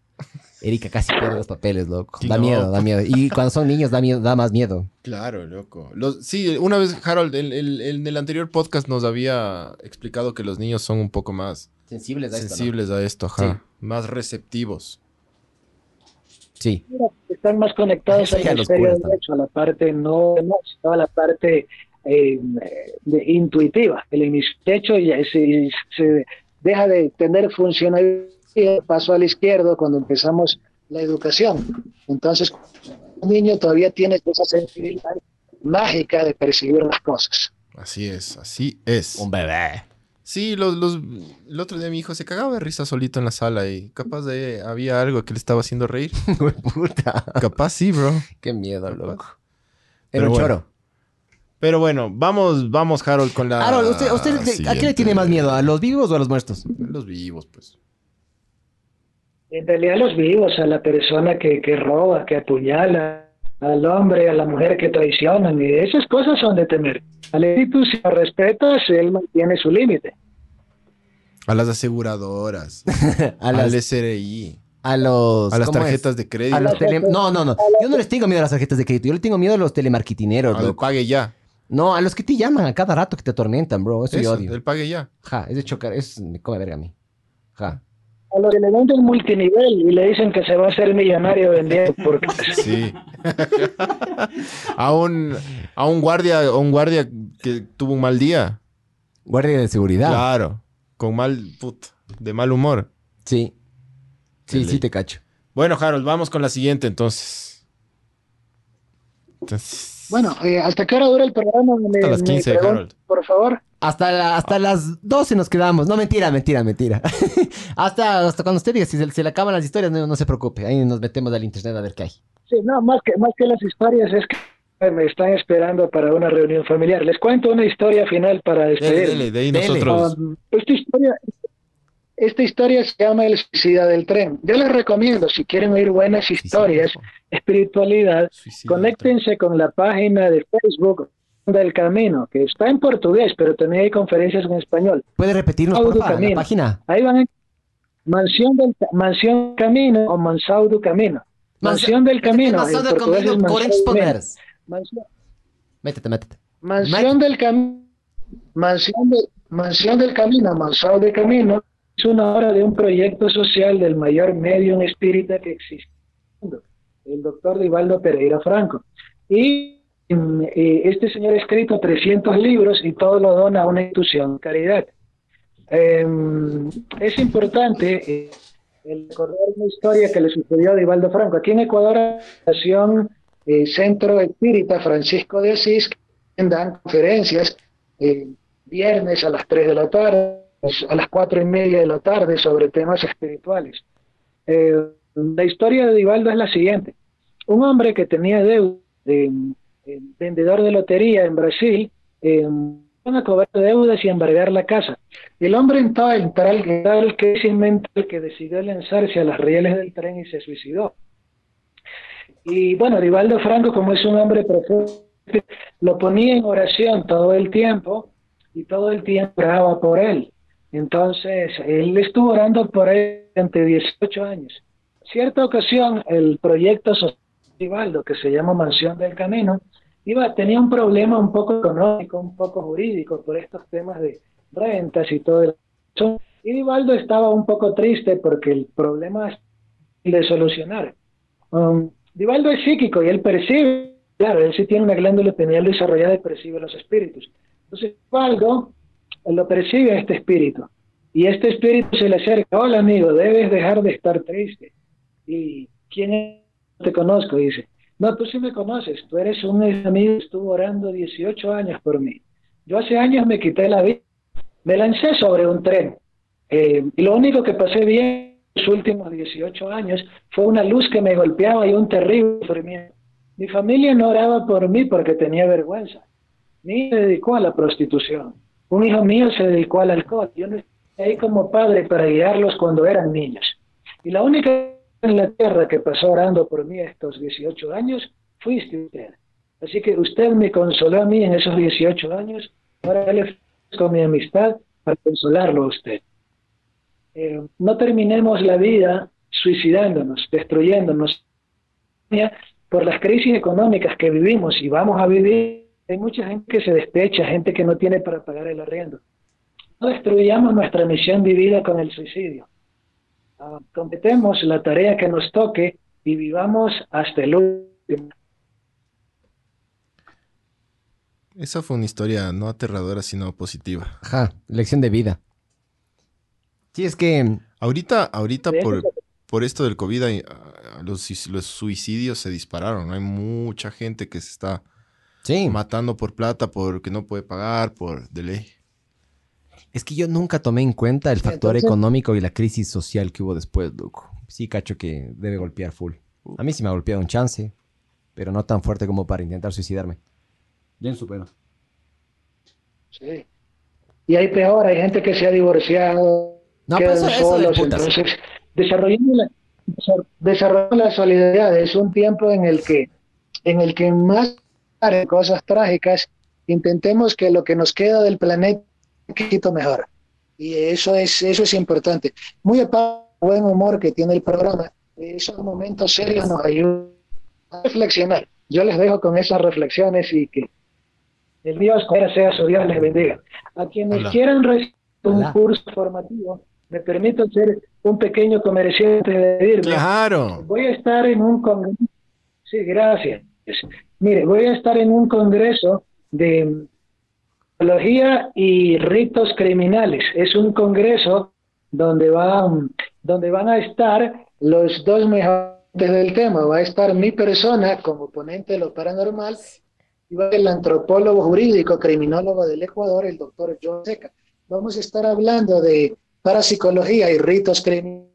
S2: Erika casi pierde los papeles, loco. Da
S1: No.
S2: miedo, da miedo. Y cuando son niños da, miedo, da más miedo.
S1: Claro, loco. Los, sí, una vez Harold, el- el- el- en el anterior podcast nos había explicado que los niños son un poco más
S2: Sensibles
S1: sensibles a esto, ajá.
S2: Sí.
S1: Más receptivos.
S2: Sí.
S4: están más conectados
S2: los
S4: hemisferio
S2: curas también.
S4: derecho, a la parte no a la parte eh, de- intuitiva. El hemisferio ya se, se deja de tener funcionalidad, paso al izquierdo cuando empezamos la educación. Entonces, un niño todavía tiene esa sensibilidad mágica de percibir las cosas.
S1: Así es, así es.
S2: Un bebé.
S1: Sí, los, los, el otro día mi hijo se cagaba de risa solito en la sala y capaz de había algo que le estaba haciendo reír.
S2: Puta.
S1: Capaz sí, bro.
S2: Qué miedo, loco.
S1: Pero
S2: un
S1: bueno.
S2: choro.
S1: Pero bueno, vamos, vamos, Harold, con la.
S2: Harold, ¿usted, usted ¿a qué le tiene más miedo? ¿A los vivos o a los muertos?
S1: Los vivos, pues.
S4: En realidad los vivos, a la persona que, que roba, que apuñala, al hombre, a la mujer que traicionan, y esas cosas son de temer. Al espíritu, si lo respetas, él mantiene su límite.
S1: A las aseguradoras,
S2: a,
S1: al
S2: las,
S1: SRI,
S2: a los...
S1: a las tarjetas de crédito,
S2: A los tele- No, no, no. Yo no les tengo miedo a las tarjetas de crédito. Yo le tengo miedo a los telemarquitineros,
S1: al
S2: loco.
S1: pague ya.
S2: No, a los que te llaman a cada rato que te atormentan, bro. Eso, yo odio.
S1: el pague ya.
S2: Ja, es de chocar. Es, me come verga a mí. Ja.
S4: A los que le venden multinivel y le dicen que se va a hacer millonario vendiendo porque
S1: Sí. a un a un guardia, a un guardia que tuvo un mal día.
S2: Guardia de seguridad.
S1: Claro, con mal put, de mal humor.
S2: Sí. Sí, sí te cacho.
S1: Bueno, Harold, vamos con la siguiente entonces. Entonces,
S4: Bueno, eh, ¿hasta qué hora dura el programa? Me-
S1: Hasta las
S4: me
S1: 15,
S4: pregunto,
S1: Harold.
S4: Por favor.
S2: Hasta, la- hasta las 12 nos quedamos. No, mentira, mentira, mentira. hasta, hasta cuando usted diga, si se, se le acaban las historias, no, no se preocupe. Ahí nos metemos al internet a ver qué hay.
S4: Sí, no, más que, más que las historias es que me están esperando para una reunión familiar. Les cuento una historia final para
S1: dele,
S4: despedirme.
S1: dele, de ahí
S2: Dele.
S1: nosotros.
S4: Um, esta historia esta historia se llama El suicida del tren. Yo les recomiendo, si quieren oír buenas historias, espiritualidad,
S1: Suicidio.
S4: conéctense con la página de Facebook del Camino, que está en portugués, pero también hay conferencias en español.
S2: ¿Puede repetirnos, porfa, la página?
S4: Ahí van a Mansión del Mansión Camino o Mansão do Camino. Mansión del Camino. Mansão do Camino.
S2: Palmeiras.
S4: Mansión-
S2: Métete, métete.
S4: Mansión del Camino, Mansión, de- Mansión del Camino, Mansão del Camino, es una obra de un proyecto social del mayor medium espírita que existe, el doctor Divaldo Pereira Franco. Y mm, eh, este señor ha escrito 300 libros y todo lo dona a una institución de caridad. Eh, es importante eh, el recordar una historia que le sucedió a Divaldo Franco. Aquí en Ecuador, la eh, Centro Espírita Francisco de Asís que dan conferencias eh, viernes a las 3 de la tarde, a las 4 y media de la tarde sobre temas espirituales. Eh, la historia de Divaldo es la siguiente. Un hombre que tenía deuda, eh, eh, vendedor de lotería en Brasil, eh, van a cobrar deudas y embargar la casa. El hombre en tal, en tal crisis mental que decidió lanzarse a las rieles del tren y se suicidó. Y bueno, Divaldo Franco, como es un hombre profundo, lo ponía en oración todo el tiempo y todo el tiempo oraba por él. Entonces, él estuvo orando por él durante 18 años. Cierta ocasión, el proyecto social de Divaldo, que se llama Mansión del Camino, iba, tenía un problema un poco económico, un poco jurídico por estos temas de rentas y todo eso. Y Divaldo estaba un poco triste porque el problema es de solucionar. Um, Divaldo es psíquico y él percibe, claro, él sí tiene una glándula pineal desarrollada y percibe los espíritus. Entonces, Divaldo lo percibe a este espíritu. Y este espíritu se le acerca, hola amigo, debes dejar de estar triste. ¿Y quién te conozco, dice. No, tú sí me conoces, tú eres un amigo que estuvo orando 18 años por mí. Yo hace años me quité la vida, me lancé sobre un tren. Eh, y lo único que pasé bien los últimos 18 años fue una luz que me golpeaba y un terrible sufrimiento. Mi familia no oraba por mí porque tenía vergüenza. Mi hijo se dedicó a la prostitución. Un hijo mío se dedicó al alcohol. Yo no ahí como padre para guiarlos cuando eran niños. Y la única en la tierra que pasó orando por mí estos 18 años fuiste usted. Así que usted me consoló a mí en esos 18 años. Ahora le ofrezco mi amistad para consolarlo a usted. Eh, no terminemos la vida suicidándonos, destruyéndonos por las crisis económicas que vivimos y vamos a vivir. Hay mucha gente que se despecha, gente que no tiene para pagar el arriendo. No destruyamos nuestra misión vivida con el suicidio. Uh, completemos la tarea que nos toque y vivamos hasta el último.
S1: Esa fue una historia no aterradora, sino positiva.
S2: Ajá, lección de vida. Sí, es que...
S1: Ahorita, ahorita
S4: De
S1: por, por esto del COVID, hay, ah, los, los suicidios se dispararon. Hay mucha gente que se está
S2: Sí,
S1: matando por plata, porque no puede pagar, por de ley.
S2: es que yo nunca tomé en cuenta el factor
S4: Entonces-
S2: económico y la crisis social que hubo después, loco. Sí, cacho que debe golpear full. A mí sí me ha golpeado un chance, pero no tan fuerte como para intentar suicidarme. Bien supero.
S4: Sí. Y hay peor, hay gente que se ha divorciado,
S2: No, pero
S4: quedan
S2: eso, eso de
S4: solos,
S2: putas.
S4: entonces desarrollando la, desarrollar la solidaridad es un tiempo en el que, en el que más cosas trágicas, intentemos que lo que nos queda del planeta un poquito mejor. Y eso es, eso es importante. Muy aparte del buen humor que tiene el programa, esos momentos serios nos ayudan a reflexionar. Yo les dejo con esas reflexiones y que el Dios, sea su Dios, les bendiga. A quienes
S1: Hola.
S4: quieran recibir un
S2: Hola.
S4: curso formativo, me permito hacer un pequeño comercial antes de despedirme.
S1: Claro.
S4: Voy a estar en un congreso. Sí, gracias. Mire, voy a estar en un congreso de teología y ritos criminales. Es un congreso donde van, donde van a estar los dos mejores del tema. Va a estar mi persona como ponente de lo paranormal y va el antropólogo jurídico, criminólogo del Ecuador, el doctor John Seca. Vamos a estar hablando de parapsicología y ritos criminales.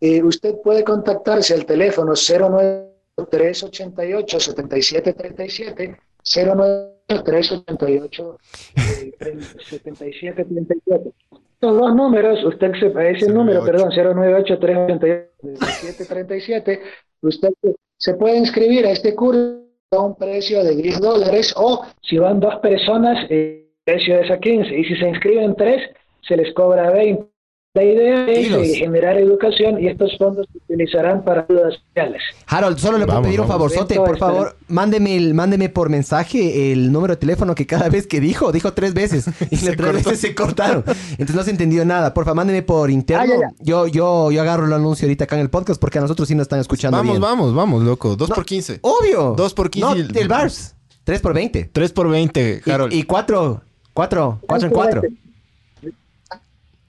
S4: Eh, usted puede contactarse al teléfono 09388 7737 09388 7737 Son dos números, usted sepa ese
S1: 098.
S4: número, perdón, 098 7737 Usted se puede inscribir a este curso a un precio de 10 dólares o si van dos personas, el precio es a 15 y si se inscriben tres, se les cobra 20. La idea es eh, generar educación y estos fondos se utilizarán para ayudas sociales.
S2: Harold, solo le puedo
S1: Vamos,
S2: pedir un
S1: vamos.
S2: favorzote, por
S4: está-
S2: favor, mándeme, el- mándeme por mensaje el número de teléfono que cada vez que dijo, dijo tres veces y las
S1: Se
S2: tres
S1: cortó.
S2: veces se cortaron. Entonces no se entendió nada. Porfa, mándeme por interno.
S4: Ah, ya, ya.
S2: Yo, yo, yo agarro el anuncio ahorita acá en el podcast porque a nosotros sí nos están escuchando
S1: Vamos,
S2: bien.
S1: vamos, vamos, loco. Dos
S2: No.
S1: por 15.
S2: Obvio.
S1: Dos por 15
S2: No,
S1: el-
S2: el Bars. Tres por veinte.
S1: 3 por 20, Harold.
S2: Y, y cuatro, cuatro, cuatro en cuatro.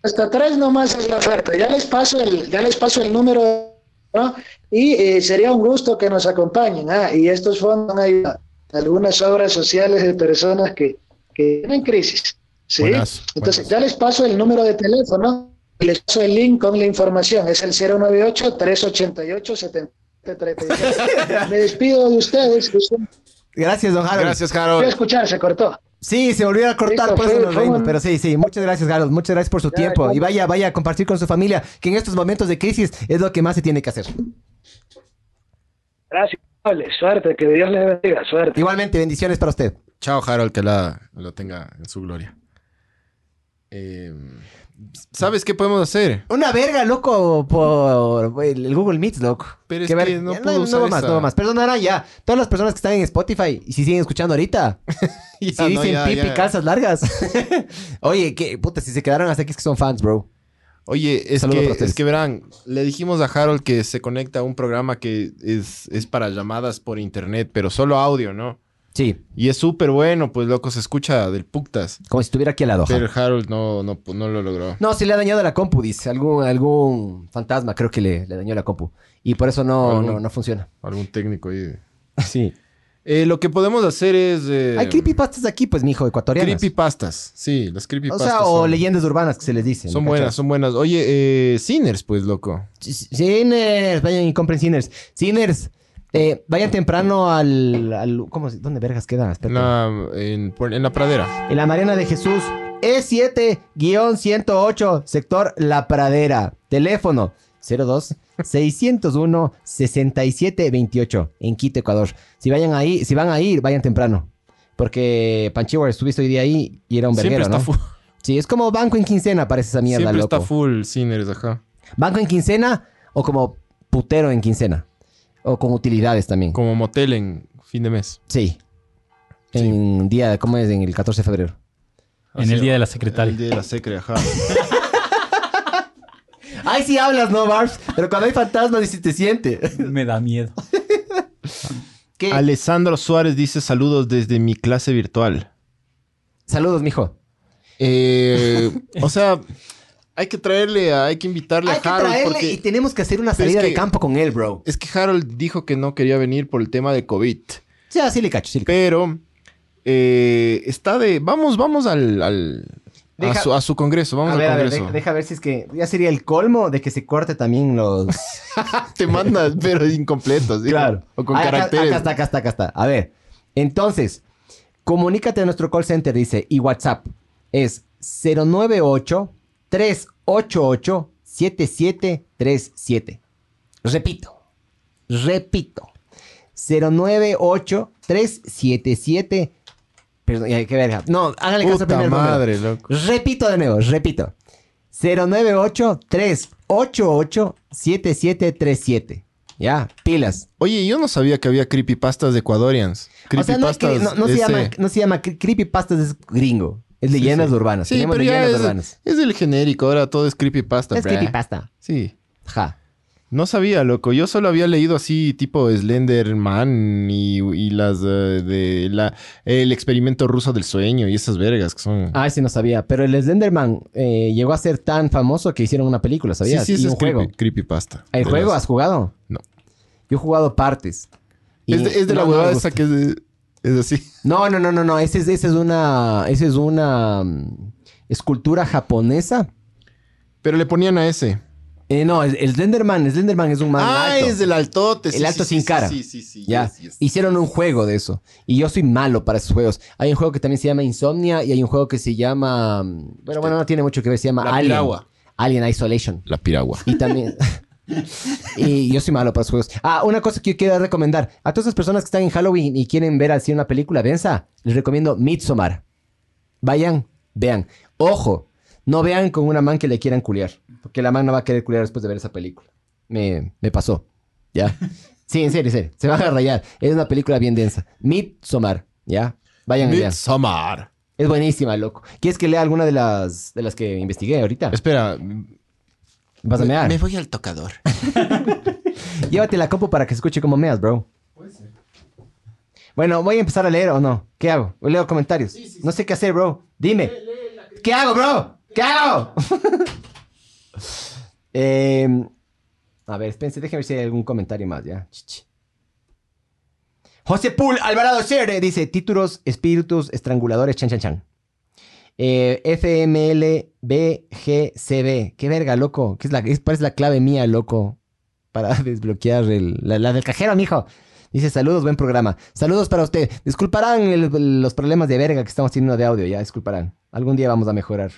S4: Hasta tres nomás es la oferta. Ya les paso el, ya les paso el número, ¿no? Y eh, sería un gusto que nos acompañen. Ah, y estos fondos a algunas obras sociales de personas que, que tienen crisis. Entonces, ya les paso el número de teléfono y les paso el link con la información. Es el 098-388-7037. Me despido de ustedes.
S2: Gracias, don Harold.
S1: Gracias, Harold.
S4: escuchar, se cortó.
S2: Sí, se volvió a cortar,
S4: Listo,
S2: por eso nos reímos.
S4: un-
S2: Pero sí, sí, muchas gracias, Harold. Muchas gracias por su
S4: Ya,
S2: tiempo.
S4: ya.
S2: Y vaya, vaya a compartir con su familia, que en estos momentos de crisis es lo que más se tiene que hacer.
S4: Gracias. Suerte, que Dios les bendiga. Suerte.
S2: Igualmente, bendiciones para usted.
S1: Chao, Harold, que la, lo tenga en su gloria. Eh, ¿Sabes qué podemos hacer?
S2: Una verga, loco, por el Google Meets, loco.
S1: Pero es
S2: Qué
S1: que no puedo
S2: no,
S1: usar
S2: va más,
S1: esa.
S2: no va más. Perdonarán ya. Todas las personas que están en Spotify y si siguen escuchando ahorita,
S1: Ya,
S2: si
S1: no,
S2: dicen
S1: ya,
S2: pipi
S1: ya.
S2: calzas largas. Oye, que puta, si se quedaron hasta aquí es que son fans, bro.
S1: Oye, es que, es que verán, le dijimos a Harold que se conecta a un programa que es, es para llamadas por internet, pero solo audio, ¿no?
S2: Sí,
S1: Y es súper bueno, pues loco, se escucha del puctas.
S2: como si estuviera aquí al lado.
S1: Pero. Harold no, no, no lo logró.
S2: No, se le ha dañado la compu, dice. Algún, algún fantasma creo que le, le dañó la compu. Y por eso no,
S1: Algún-
S2: no, no funciona.
S1: Algún técnico ahí.
S2: Sí.
S1: Eh, lo que podemos hacer es... eh,
S2: Hay creepypastas aquí, pues, mijo, ecuatorianas.
S1: Creepypastas. Sí, las
S2: o
S1: creepypastas.
S2: sea, o
S1: son,
S2: leyendas urbanas que se les dice.
S1: son
S2: ¿me
S1: buenas, son buenas. Oye, eh, Sinners, pues, loco.
S2: Sinners, vayan y compren Sinners. Sinners, eh, vayan temprano al, al- ¿cómo se- ¿Dónde vergas queda? Espérate.
S1: La- en, por- en la pradera.
S2: En la Mariana de Jesús. E E7-108, sector La Pradera. Teléfono 02 601 6728 en Quito, Ecuador. Si vayan ahí, si van a ir, vayan temprano. Porque Panchiwer estuviste hoy día ahí y era un
S1: Siempre
S2: verguero,
S1: está
S2: ¿no?
S1: full.
S2: Sí, es como banco en quincena, parece esa mierda,
S1: Siempre
S2: loco.
S1: está full Sinners, ajá.
S2: Banco en quincena o como putero en quincena. O con utilidades también.
S1: Como motel en fin de mes.
S2: Sí. En día, ¿cómo es? En el 14 de febrero.
S3: En el día de la
S1: El
S3: secretaria.
S1: día de la secre, ajá.
S2: Ay, sí hablas, ¿no, Barbs? Pero cuando hay fantasmas, sí te siente.
S3: Me da miedo.
S2: ¿Qué?
S1: Alessandro Suárez dice saludos desde mi clase virtual.
S2: Saludos, mijo.
S1: Eh, o sea, hay que traerle, a- hay que invitarle
S2: Hay
S1: a
S2: que
S1: Harold
S2: traerle
S1: porque
S2: y tenemos que hacer una
S1: es
S2: salida de
S1: que-
S2: campo con él, bro.
S1: es que Harold dijo que no quería venir por el tema de COVID,
S2: Sí, así le cacho, sí le cacho.
S1: pero eh, está de, vamos, vamos al, al- a, su, a su congreso, vamos
S2: A
S1: al
S2: ver, a ver,
S1: congreso.
S2: deja, deja ver si es que ya sería el colmo de que se corte también los...
S1: Te mandas, pero incompletos, ¿sí? O con
S2: Ah, acá-
S1: caracteres.
S2: Acá, está, acá está, acá está. A ver, entonces, comunícate a nuestro call center, dice, y WhatsApp es 098-388-7737. Repito. Repito. 098-377. Perdón, qué verga. No, háganle caso
S1: Puta
S2: primer número.
S1: madre, loco.
S2: Repito de nuevo, repito. 098-388-7737. Ya, pilas.
S1: Oye, yo no sabía que había creepypastas de Ecuadorians.
S2: O sea, no, es que-
S1: Creepypastas
S2: no, no se llama, no se llama cre- creepypastas, es gringo. Es leyendas
S1: sí.
S2: urbanas.
S1: Sí,
S2: Tenemos
S1: pero ya
S2: leyendas
S1: es,
S2: urbanas.
S1: es el genérico. Ahora todo es creepypasta,
S2: Es
S1: bruh.
S2: creepypasta.
S1: Sí.
S2: Ja.
S1: No sabía, loco. Yo solo había leído así tipo Slenderman y, y las eh, de la el experimento ruso del sueño y esas vergas que son.
S2: Ah, ese no sabía. Pero el Slenderman eh, llegó a ser tan famoso que hicieron una película, ¿sabías?
S1: sí, sí,
S2: y un
S1: es creepy-
S2: juego.
S1: creepypasta.
S2: ¿El juego
S1: las-
S2: has jugado?
S1: No.
S2: Yo he jugado partes. Y
S1: Es de, es de la
S2: no, no
S1: huevada
S2: gusta.
S1: esa que es, de- es así.
S2: No, no, no, no, no. Ese es, ese es una. Ese es una mm, escultura japonesa.
S1: Pero le ponían a ese.
S2: Eh, no, el, el Slenderman, el Slenderman es un man
S1: ah,
S2: alto.
S1: es del altote.
S2: El
S1: sí,
S2: alto
S1: sí,
S2: sin
S1: sí,
S2: cara.
S1: Sí, sí, sí.
S2: Ya.
S1: yes, yes.
S2: Hicieron un juego de eso. Y yo soy malo para esos juegos. Hay un juego que también se llama Insomnia y hay un juego que se llama. mm, Bueno, bueno, no tiene mucho que ver. Se llama
S1: La
S2: Alien.
S1: piragua.
S2: Alien Isolation.
S1: La piragua.
S2: Y también. y yo soy malo para los juegos. Ah, una cosa que yo quiero recomendar. A todas esas personas que están en Halloween y quieren ver así una película densa, les recomiendo Midsommar. Vayan, vean. Ojo, no vean con una man que le quieran culiar. Porque la man no va a querer culiar después de ver esa película. Me, me pasó. ¿Ya? Sí, en serio, en serio. Se van a rayar. Es una película bien densa. Midsommar. ¿Ya? Vayan vean.
S1: Midsommar.
S2: Es buenísima, loco. ¿Quieres que lea alguna de las, de las que investigué ahorita?
S1: Espera.
S2: Vas a mear.
S1: Me voy al tocador.
S2: Llévate la copo para que se escuche como meas, bro. Bueno, voy a empezar a leer o no. ¿Qué hago? Leo comentarios. No sé qué hacer, bro. Dime. ¿Qué hago, bro? ¿Qué hago? Em, a ver, espérense, déjenme ver si hay algún comentario más, ¿ya? Chichi. José Pool Alvarado Sere dice títulos, espíritus, estranguladores, chan, chan, chan. Eh, FMLBGCB. Qué verga, loco. ¿Qué es la, es, parece la clave mía, loco. Para desbloquear el- la, la del cajero, mijo. Dice, saludos, buen programa. Saludos para usted. Disculparán el- los problemas de verga que estamos teniendo de audio, ya, disculparán. Algún día vamos a mejorar.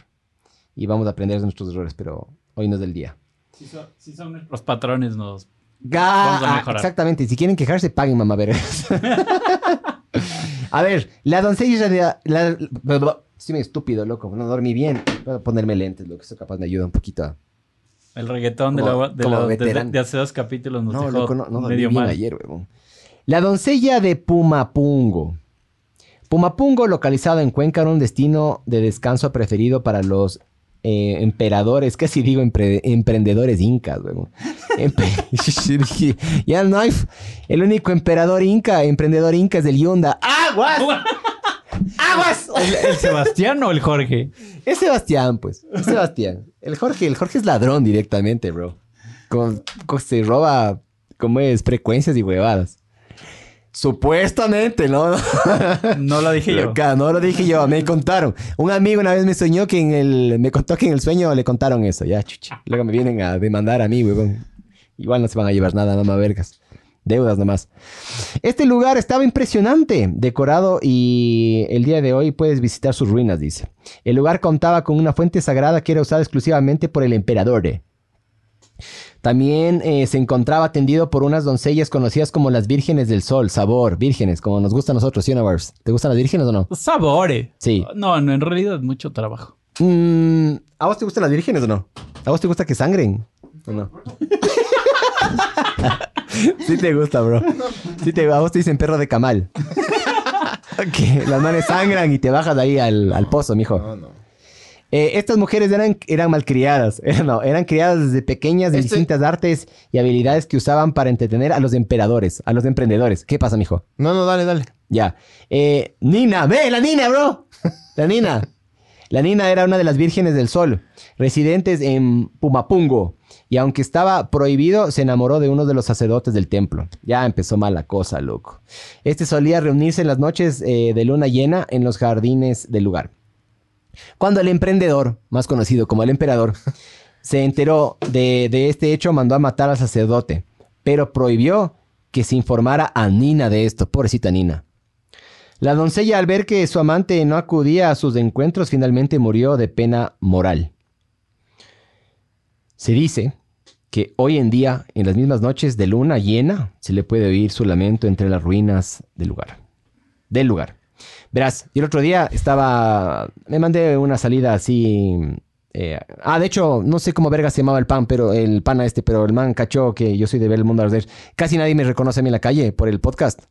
S2: Y vamos a aprender de nuestros errores, pero hoy no es del día.
S3: Si son, si son nuestros patrones, nos.
S2: Ga-
S3: Vamos a
S2: ah,
S3: mejorar.
S2: exactamente. Si quieren quejarse, paguen, mamá a ver, la doncella de... La, sí, me estúpido, loco. No dormí bien. Voy a ponerme lentes, loco. Eso capaz me ayuda un poquito. a-
S3: El reggaetón
S2: Como-
S3: de, la, de, la- de- hace dos capítulos nos
S2: No,
S3: dejó
S2: loco, no, no dormí
S3: medio
S2: bien
S3: mal.
S2: ayer. La doncella de Pumapungo. Pumapungo, localizado en Cuenca, era un destino de descanso preferido para los eh, emperadores, casi digo empre- emprendedores incas, huevón. Empe- ya no hay. El único emperador inca, emprendedor inca es el Yunda. ¡Aguas! ¡Aguas!
S3: ¿El, el Sebastián o el Jorge?
S2: Es Sebastián, pues. Es Sebastián. El Jorge, el Jorge es ladrón directamente, bro. Con, con- se roba, como es, frecuencias y huevadas. Supuestamente, ¿no?
S3: No lo dije yo.
S2: Loca, no lo dije yo, me contaron. Un amigo una vez me soñó que en el... Me contó que en el sueño le contaron eso. Ya, chucha. Luego me vienen a demandar a mí, huevón. Igual no se van a llevar nada, mamá vergas. Deudas nomás. Este lugar estaba impresionante, decorado y el día de hoy puedes visitar sus ruinas, dice. El lugar contaba con una fuente sagrada que era usada exclusivamente por el emperador. También eh, se encontraba atendido por unas doncellas conocidas como las vírgenes del sol, sabor, vírgenes, como nos gusta a nosotros, ¿sí o no, Barbs? ¿Te gustan las vírgenes o no?
S3: Sabore.
S2: Sí.
S3: No, no, en realidad mucho trabajo.
S2: Mm, ¿A vos te gustan las vírgenes o no? ¿A vos te gusta que sangren? ¿O no? sí te gusta, bro. Sí te, a vos te dicen perro de camal. que las manes sangran y te bajas de ahí al, al pozo, mijo.
S1: No, no.
S2: Eh, estas mujeres eran, eran malcriadas. Eh, no, eran criadas desde pequeñas de
S1: Este-
S2: distintas artes y habilidades que usaban para entretener a los emperadores, a los emprendedores. ¿Qué pasa, mijo?
S1: No, no, dale, dale.
S2: Ya. Eh, Nina, ve, la Nina, bro. La Nina. La Nina era una de las vírgenes del sol, residentes en Pumapungo. Y aunque estaba prohibido, se enamoró de uno de los sacerdotes del templo. Ya empezó mal la cosa, loco. Este solía reunirse en las noches eh, de luna llena en los jardines del lugar. Cuando el emprendedor, más conocido como el emperador, se enteró de, de este hecho, mandó a matar al sacerdote, pero prohibió que se informara a Nina de esto. Pobrecita Nina. La doncella, al ver que su amante no acudía a sus encuentros, finalmente murió de pena moral. Se dice que hoy en día, en las mismas noches de luna llena, se le puede oír su lamento entre las ruinas del lugar. Del lugar. Verás, y el otro día estaba. Me mandé una salida así. eh, ah, de hecho, no sé cómo verga se llamaba el pan, pero el pana este, pero el man cachó que yo soy de ver el mundo arder. Casi nadie me reconoce a mí en la calle por el podcast.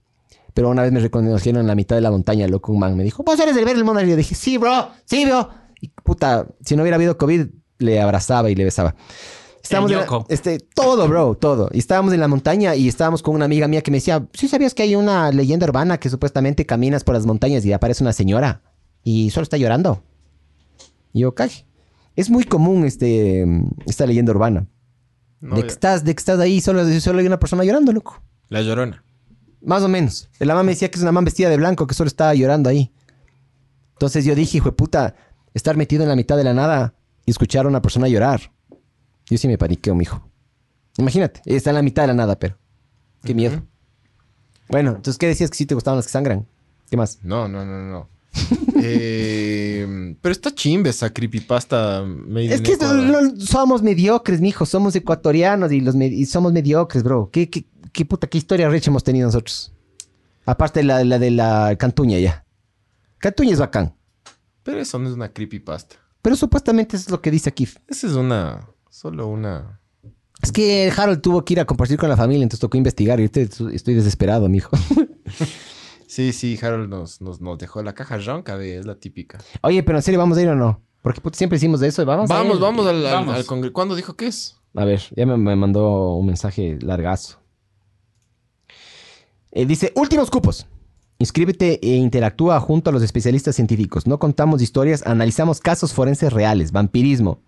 S2: Pero una vez me reconocieron en la mitad de la montaña, loco, un man me dijo, vos eres del ver el mundo arder. Y yo dije, sí, bro, sí, bro. Y puta, si no hubiera habido COVID, le abrazaba y le besaba. Estábamos en la- este, todo, bro, todo. Y estábamos en la montaña y estábamos con una amiga mía que me decía, ¿sí sabías que hay una leyenda urbana que supuestamente caminas por las montañas y aparece una señora y solo está llorando? Y yo, caje. Es muy común este, esta leyenda urbana.
S1: No,
S2: de, que estás, de que estás ahí y solo, solo hay una persona llorando, loco.
S1: La llorona.
S2: Más o menos. La mamá me decía que es una mamá vestida de blanco que solo estaba llorando ahí. Entonces yo dije, hijo de puta, estar metido en la mitad de la nada y escuchar a una persona llorar. Yo sí me paniqueo, mijo. Imagínate, está en la mitad de la nada, pero. Qué miedo. Bueno, entonces, ¿qué decías que sí te gustaban las que sangran? ¿Qué más?
S1: No, no, no, no. Eh, pero está chimbe esa creepypasta made
S2: Es que lo- somos mediocres, mijo. Somos ecuatorianos y, los me- y somos mediocres, bro. ¿Qué, qué, qué puta, qué historia recha hemos tenido nosotros? Aparte de la, la de la cantuña ya. Cantuña es bacán.
S1: Pero eso no es una creepypasta.
S2: Pero supuestamente eso es lo que dice aquí.
S1: Esa es una... Solo una...
S2: Es que Harold tuvo que ir a compartir con la familia, entonces tocó investigar y estoy desesperado, mijo.
S1: Sí, sí, Harold nos, nos, nos dejó la caja ronca de... Es la típica.
S2: Oye, pero en serio, ¿vamos a ir o no? Porque puta, siempre hicimos de eso. Vamos, a
S1: Vamos,
S2: ir.
S1: vamos al, al,
S3: Vamos.
S1: al congre- ¿Cuándo dijo que es?
S2: A ver, ya me, me mandó un mensaje largazo. Eh, dice, últimos cupos. Inscríbete e interactúa junto a los especialistas científicos. No contamos historias, analizamos casos forenses reales, vampirismo,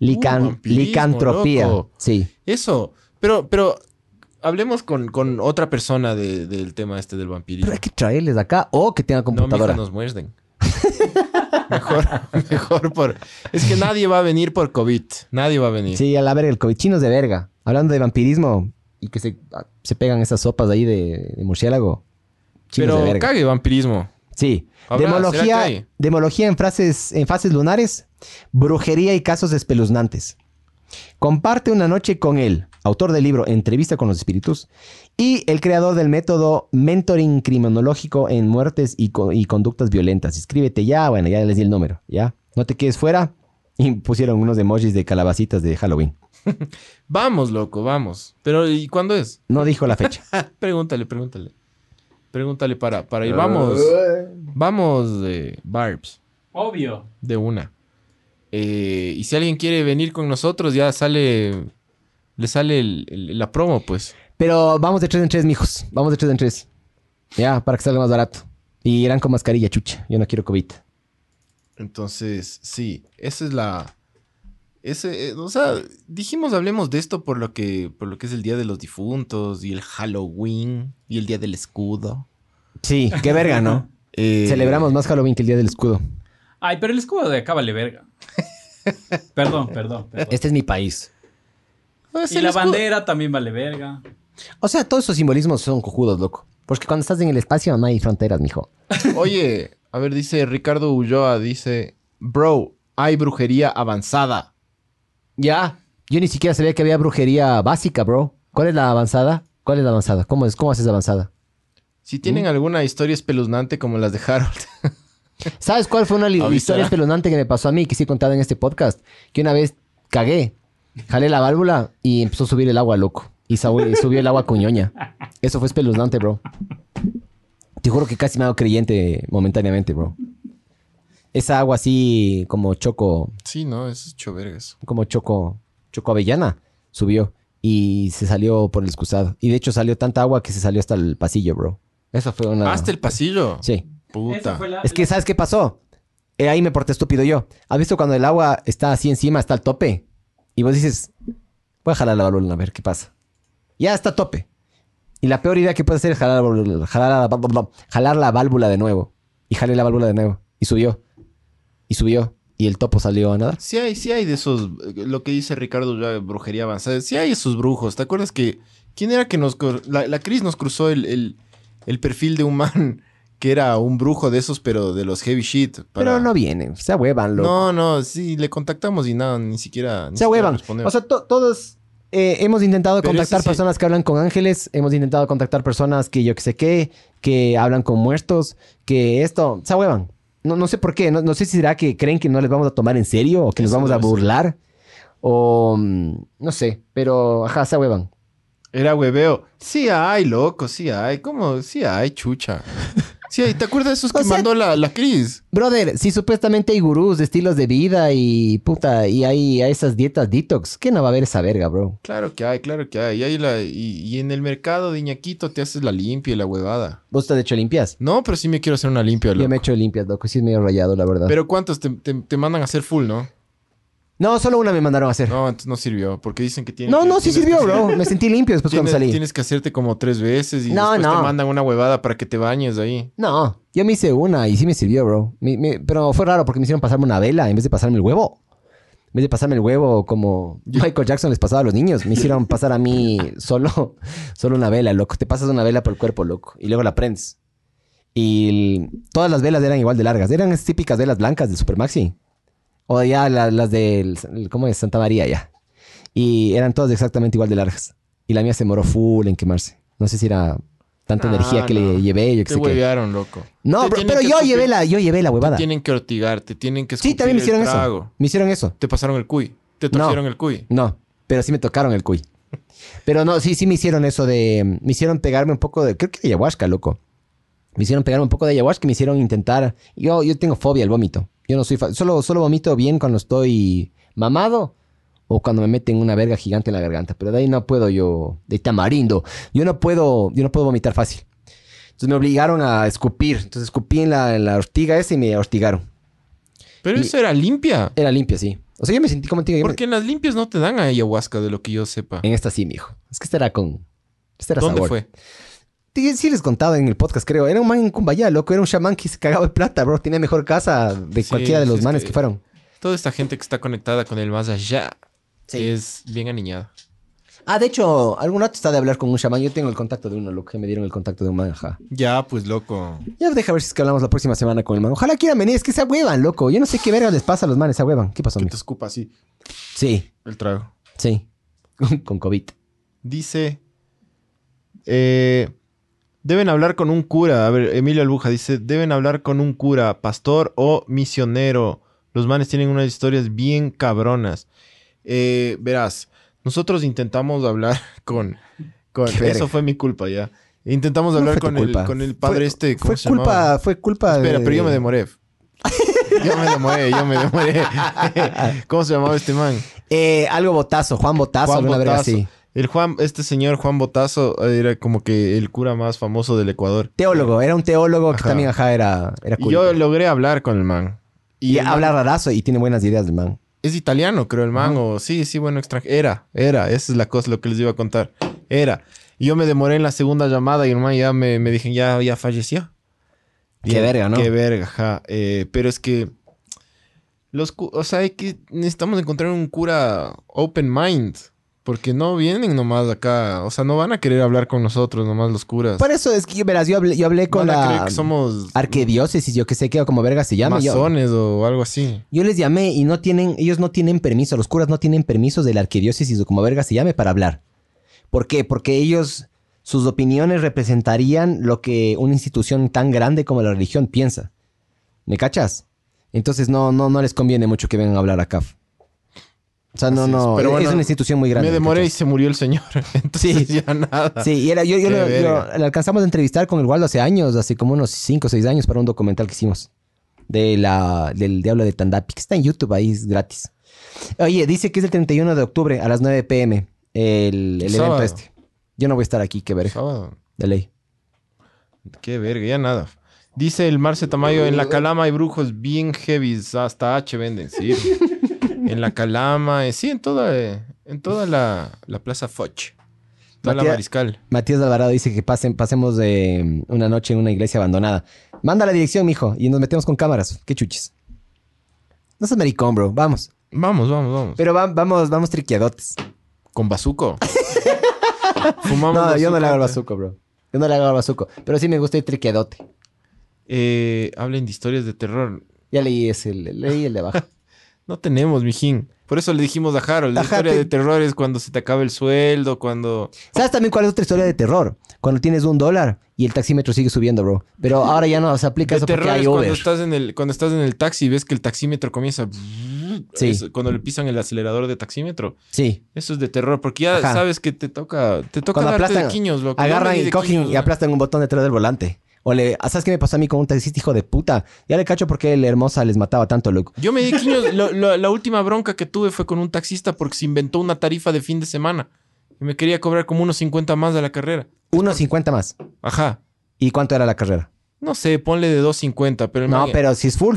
S2: lican-
S1: Uh,
S2: licantropía.
S1: loco.
S2: Sí.
S1: Eso. Pero, pero... Hablemos con, con otra persona de- del tema este del vampirismo.
S2: Pero hay que traerles acá o que tenga
S1: No, mija,
S2: computadora.
S1: nos muerden. mejor, mejor por... Es que nadie va a venir por COVID. Nadie va a venir.
S2: Sí, a la verga, el COVID chinos de verga. Hablando de vampirismo y que se, ah, se pegan esas sopas ahí de, de murciélago.
S1: Pero
S2: de verga.
S1: cague vampirismo.
S2: Sí.
S1: Habrá, ¿será que
S2: Demología, demología en, frases, en fases lunares, brujería y casos espeluznantes. Comparte una noche con él, autor del libro Entrevista con los Espíritus, y el creador del método Mentoring Criminológico en Muertes y, co- y Conductas Violentas. Escríbete ya, bueno, ya les di el número, ¿ya? No te quedes fuera. Y pusieron unos emojis de calabacitas de Halloween.
S1: Vamos, loco, vamos. Pero, ¿y cuándo es?
S2: No dijo la fecha.
S1: pregúntale, pregúntale. Pregúntale para, para ir. Vamos. Vamos, de Barbs.
S3: Obvio.
S1: De una. Eh, y si alguien quiere venir con nosotros, ya sale. Le sale el- el- la promo, pues.
S2: Pero vamos de tres en tres, mijos. Vamos de tres en tres. Ya, para que salga más barato. Y irán con mascarilla, chucha. Yo no quiero COVID.
S1: Entonces, sí, esa es la. Ese, eh, o sea, dijimos hablemos de esto por lo que por lo que es el Día de los Difuntos y el Halloween y el Día del Escudo.
S2: Sí, qué verga, ¿no?
S1: Eh,
S2: Celebramos más Halloween que el Día del Escudo.
S3: Ay, pero el escudo de acá vale verga. perdón, perdón, perdón.
S2: Este es mi país.
S1: pues,
S3: Y la
S1: escudo-
S3: bandera también vale verga.
S2: O sea, todos esos simbolismos son cojudos, loco. Porque cuando estás en el espacio no hay fronteras, mijo.
S1: Oye, a ver, dice Ricardo Ulloa, dice, bro, hay brujería avanzada.
S2: Ya. Yo ni siquiera sabía que había brujería básica, bro. ¿Cuál es la avanzada? ¿Cuál es la avanzada? ¿Cómo es? ¿Cómo haces avanzada?
S1: Si tienen alguna historia espeluznante como las de Harold.
S2: ¿Sabes cuál fue una historia espeluznante que me pasó a mí que sí he contado en este podcast? Que una vez cagué, jalé la válvula y empezó a subir el agua, loco. Y subió el agua cuñoña. Eso fue espeluznante, bro. Te juro que casi me hago creyente momentáneamente, bro. Esa agua así como choco,
S1: sí, no, es chovergas.
S2: como choco, choco avellana, subió y se salió por el excusado. Y de hecho salió tanta agua que se salió hasta el pasillo, bro. Eso fue una...
S1: Hasta el pasillo.
S2: Sí.
S1: Puta.
S3: Esa fue la-
S2: Es que, ¿sabes qué pasó? Eh, ahí me porté estúpido yo. ¿Has visto cuando el agua está así encima, está al tope? Y vos dices, voy a jalar la válvula a ver qué pasa. Ya está a tope. Y la peor idea que puedes hacer es jalar, la válvula- jalar, la, jalar la válvula de nuevo. Y jalé la válvula de nuevo. Y subió. Y subió. Y el topo salió a nadar.
S1: Sí hay, sí hay de esos, eh, lo que dice Ricardo ya, brujería avanzada. Sí hay esos brujos. ¿Te acuerdas que, quién era que nos, la, la Cris nos cruzó el, el, el perfil de un man que era un brujo de esos, pero de los heavy shit? para-
S2: Pero no vienen. Se huevan, loco.
S1: No, no, sí, le contactamos y nada, ni siquiera... ni
S2: se
S1: siquiera
S2: huevan.
S1: respondió.
S2: O sea, to- todos eh, hemos intentado
S1: Pero
S2: contactar
S1: sí-
S2: personas que hablan con ángeles, hemos intentado contactar personas que yo que sé qué, que hablan con muertos, que esto, se huevan. No, no sé por qué, no, no sé si será que creen que no les vamos a tomar en serio o que nos vamos a
S1: ser.
S2: burlar o mm, no sé, pero ajá, se huevan.
S1: Era hueveo. Sí hay, loco, sí hay. ¿Cómo? Sí hay, chucha. Sí hay. ¿Te acuerdas de esos que
S2: sea-
S1: mandó la, la Cris?
S2: Brother, si supuestamente hay gurús de estilos de vida y puta, y hay, hay esas dietas detox, ¿qué no va a haber esa verga, bro?
S1: Claro que hay, claro que hay. Y, hay la, y, y en el mercado de Iñaquito te haces la limpia y la huevada.
S2: ¿Vos te has hecho limpias?
S1: No, pero sí me quiero hacer una limpia,
S2: Yo
S1: loco.
S2: me he hecho limpias, loco, sí es medio rayado, la verdad.
S1: Pero ¿cuántos te, te- te mandan a hacer full, no?
S2: No, solo una me mandaron a hacer. No,
S1: No, entonces no sirvió. Porque dicen que tiene
S2: no,
S1: que-
S2: sí sirvió,
S1: que
S2: bro. Me sentí limpio después cuando salí.
S1: tienes que hacerte como tres veces y
S2: No,
S1: después
S2: no.
S1: te mandan una huevada para que te bañes ahí.
S2: No, yo me hice una y sí me sirvió, bro. Pero fue raro porque me hicieron pasarme una vela en vez de pasarme el huevo. En vez de pasarme el huevo como Michael Jackson les pasaba a los niños, me hicieron pasar a mí solo, solo una vela, loco. Te pasas una vela por el cuerpo, loco. Y luego la prendes. Y el- todas las velas eran igual de largas. Eran esas típicas velas blancas de Supermaxi. O ya la- las del... ¿Cómo es? Santa María ya. Y eran todas exactamente igual de largas. Y la mía se moró full en quemarse. No sé si era tanta
S1: Ah,
S2: energía que
S1: no.
S2: le llevé, yo qué
S1: Te
S2: sé qué.
S1: huevearon, loco.
S2: No, bro, pero
S1: que
S2: yo
S1: escupir-
S2: llevé la, yo llevé la
S1: Te
S2: huevada.
S1: tienen que ortigar, te tienen que
S2: Sí, también me hicieron eso. Me hicieron eso.
S1: Te pasaron el cuy. Te
S2: No.
S1: torcieron el cuy.
S2: No, pero sí me tocaron el cuy. Pero no, sí, sí me hicieron eso de... Me hicieron pegarme un poco de... Creo que de ayahuasca, loco. Me hicieron pegarme un poco de ayahuasca y me hicieron intentar... Yo, yo tengo fobia al vómito. Yo no soy... fa- Solo, solo vomito bien cuando estoy mamado o cuando me meten una verga gigante en la garganta. Pero de ahí no puedo yo... De tamarindo. Yo no puedo... Yo no puedo vomitar fácil. Entonces me obligaron a escupir. Entonces escupí en la, en la ortiga esa y me ortigaron.
S1: Pero
S2: Y-
S1: eso era limpia.
S2: Era limpia, sí. O sea, yo me sentí como te
S1: Porque en las limpias no te dan ayahuasca, de lo que yo sepa.
S2: En esta sí, mijo. Es que esta era con... Esta era
S1: ¿Dónde
S2: sabor.
S1: fue?
S2: Sí, sí les contaba en el podcast, creo. Era un man en Cumbayá, loco. Era un chamán que se cagaba de plata, bro. Tenía mejor casa de
S1: Sí,
S2: cualquiera de los
S1: es
S2: manes
S1: que-
S2: que... fueron.
S1: Toda esta gente que está conectada con el más allá
S2: Sí.
S1: es bien aniñada.
S2: Ah, de hecho, algún rato está de hablar con un chamán. Yo tengo el contacto de uno, loco. Que me dieron el contacto de un man, ajá.
S1: Ya, pues, loco.
S2: Ya deja ver si es que hablamos la próxima semana con el man. Ojalá quieran venir. Es que se ahuevan, loco. Yo no sé qué verga les pasa a los manes. Se ahuevan. ¿Qué pasó,
S1: Que te escupa así
S2: Sí,
S1: el trago.
S2: sí. con COVID.
S1: Dice... eh, deben hablar con un cura. A ver, Emilio Albuja dice... Deben hablar con un cura, pastor o misionero. Los manes tienen unas historias bien cabronas. Eh, verás, nosotros intentamos hablar con... con
S2: Qué verga.
S1: eso fue mi culpa ya. Intentamos
S2: No
S1: hablar con el, con el padre
S2: Fue-
S1: este... ¿cómo
S2: Fue
S1: se llamaba?
S2: culpa, fue culpa
S1: Espera,
S2: de...
S1: pero yo me demoré. yo me demoré, yo me demoré. ¿Cómo se llamaba este man?
S2: Eh, algo botazo. Juan Botazo.
S1: Juan
S2: alguna verga
S1: Botazo.
S2: así.
S1: El Juan, este señor Juan Botazo era como que el cura más famoso del Ecuador.
S2: Teólogo. Era un teólogo que
S1: Ajá.
S2: también, ajá, era, era cool.
S1: yo logré hablar con el man.
S2: Y
S1: el man
S2: habla rarazo y tiene buenas ideas del man.
S1: Es italiano, creo, el man. O sí, sí, bueno, extranjero. Era, era. Esa es la cosa, lo que les iba a contar. Era. Y yo me demoré en la segunda llamada y el man ya me, me dije, ya, ya falleció.
S2: Qué verga, ¿no?
S1: Qué verga, ajá. Eh, pero es que... Los, o sea, hay que, necesitamos encontrar un cura open mind. Porque no vienen nomás acá. O sea, no van a querer hablar con nosotros nomás los curas.
S2: Por eso es que, yo, verás, yo hablé, yo hablé con
S1: van a
S2: la
S1: creer que somos
S2: arquidiócesis, yo que sé qué, o como verga se llama. Yo,
S1: masones o algo así.
S2: yo les llamé y no tienen, ellos no tienen permiso, los curas no tienen permisos de la arquidiócesis o como verga se llame para hablar. ¿Por qué? Porque ellos, sus opiniones representarían lo que una institución tan grande como la religión piensa. ¿Me cachas? Entonces no, no, no les conviene mucho que vengan a hablar acá. O sea, no,
S1: Así es.
S2: no,
S1: Pero
S2: es
S1: bueno,
S2: una institución muy grande.
S1: Me demoré y se murió el señor. Entonces
S2: Sí.
S1: ya nada.
S2: Sí, y era, yo, yo, lo- yo- alcanzamos a entrevistar con el Waldo hace años, hace como unos 5 o 6 años para un documental que hicimos de la, del Diablo de Tandapi, que está en YouTube ahí, es gratis. Oye, dice que es el 31 de octubre a las 9 pm el, el evento este. Yo no voy a estar aquí, qué verga,
S1: Sábado.
S2: de ley.
S1: Qué verga, ya nada. Dice el Marce Tamayo, en la Calama hay brujos bien heavy, hasta H venden, sí. en la Calama, eh, sí, en toda, eh, en toda la, la Plaza Foch. Toda la
S2: Matías-
S1: Mariscal.
S2: Matías Alvarado dice que pasen, pasemos de una noche en una iglesia abandonada. Manda la dirección, mijo, y nos metemos con cámaras. Qué chuchis. No seas maricón, bro. Vamos.
S1: Vamos, vamos, vamos.
S2: Pero va- vamos, vamos triquiadotes.
S1: Con bazuco. Fumamos
S2: No, yo no le hago el
S1: bazuco.
S2: bazuco, bro. Yo no le hago el bazuco. Pero sí me gusta ir triquiadote.
S1: Eh, hablen de historias de terror.
S2: Ya leí ese, le- leí el de abajo.
S1: No tenemos, mijín. Por eso le dijimos a Harold, la
S2: Ajá,
S1: historia
S2: te-
S1: de terror es cuando se te acaba el sueldo, cuando...
S2: ¿Sabes también cuál es otra historia de terror? Cuando tienes un dólar y el taxímetro sigue subiendo, bro. Pero ahora ya no se aplica
S1: De
S2: eso porque
S1: terror
S2: hay
S1: es cuando
S2: Uber.
S1: estás, en el, cuando estás en el taxi y ves que el taxímetro comienza...
S2: Sí.
S1: Es cuando le pisan el acelerador de taxímetro.
S2: Sí.
S1: Eso es de terror, porque ya
S2: Ajá.
S1: sabes que te toca, te toca
S2: Cuando
S1: darte de
S2: aplastan,
S1: quiños, loco. Yo me
S2: agarran y cogen
S1: quiños,
S2: y aplastan un botón detrás del volante. O le... ah, ¿Sabes qué me pasó a mí con un taxista hijo de puta? Ya le cacho porque la hermosa les mataba tanto, loco.
S1: Yo me di quiños. Lo- lo- la última bronca que tuve fue con un taxista porque se inventó una tarifa de fin de semana. Y me quería cobrar como unos 50 más de la carrera.
S2: 1.50 más.
S1: Ajá.
S2: ¿Y cuánto era la carrera?
S1: No sé, ponle de 2.50, pero el
S2: No,
S1: man-
S2: pero si es full,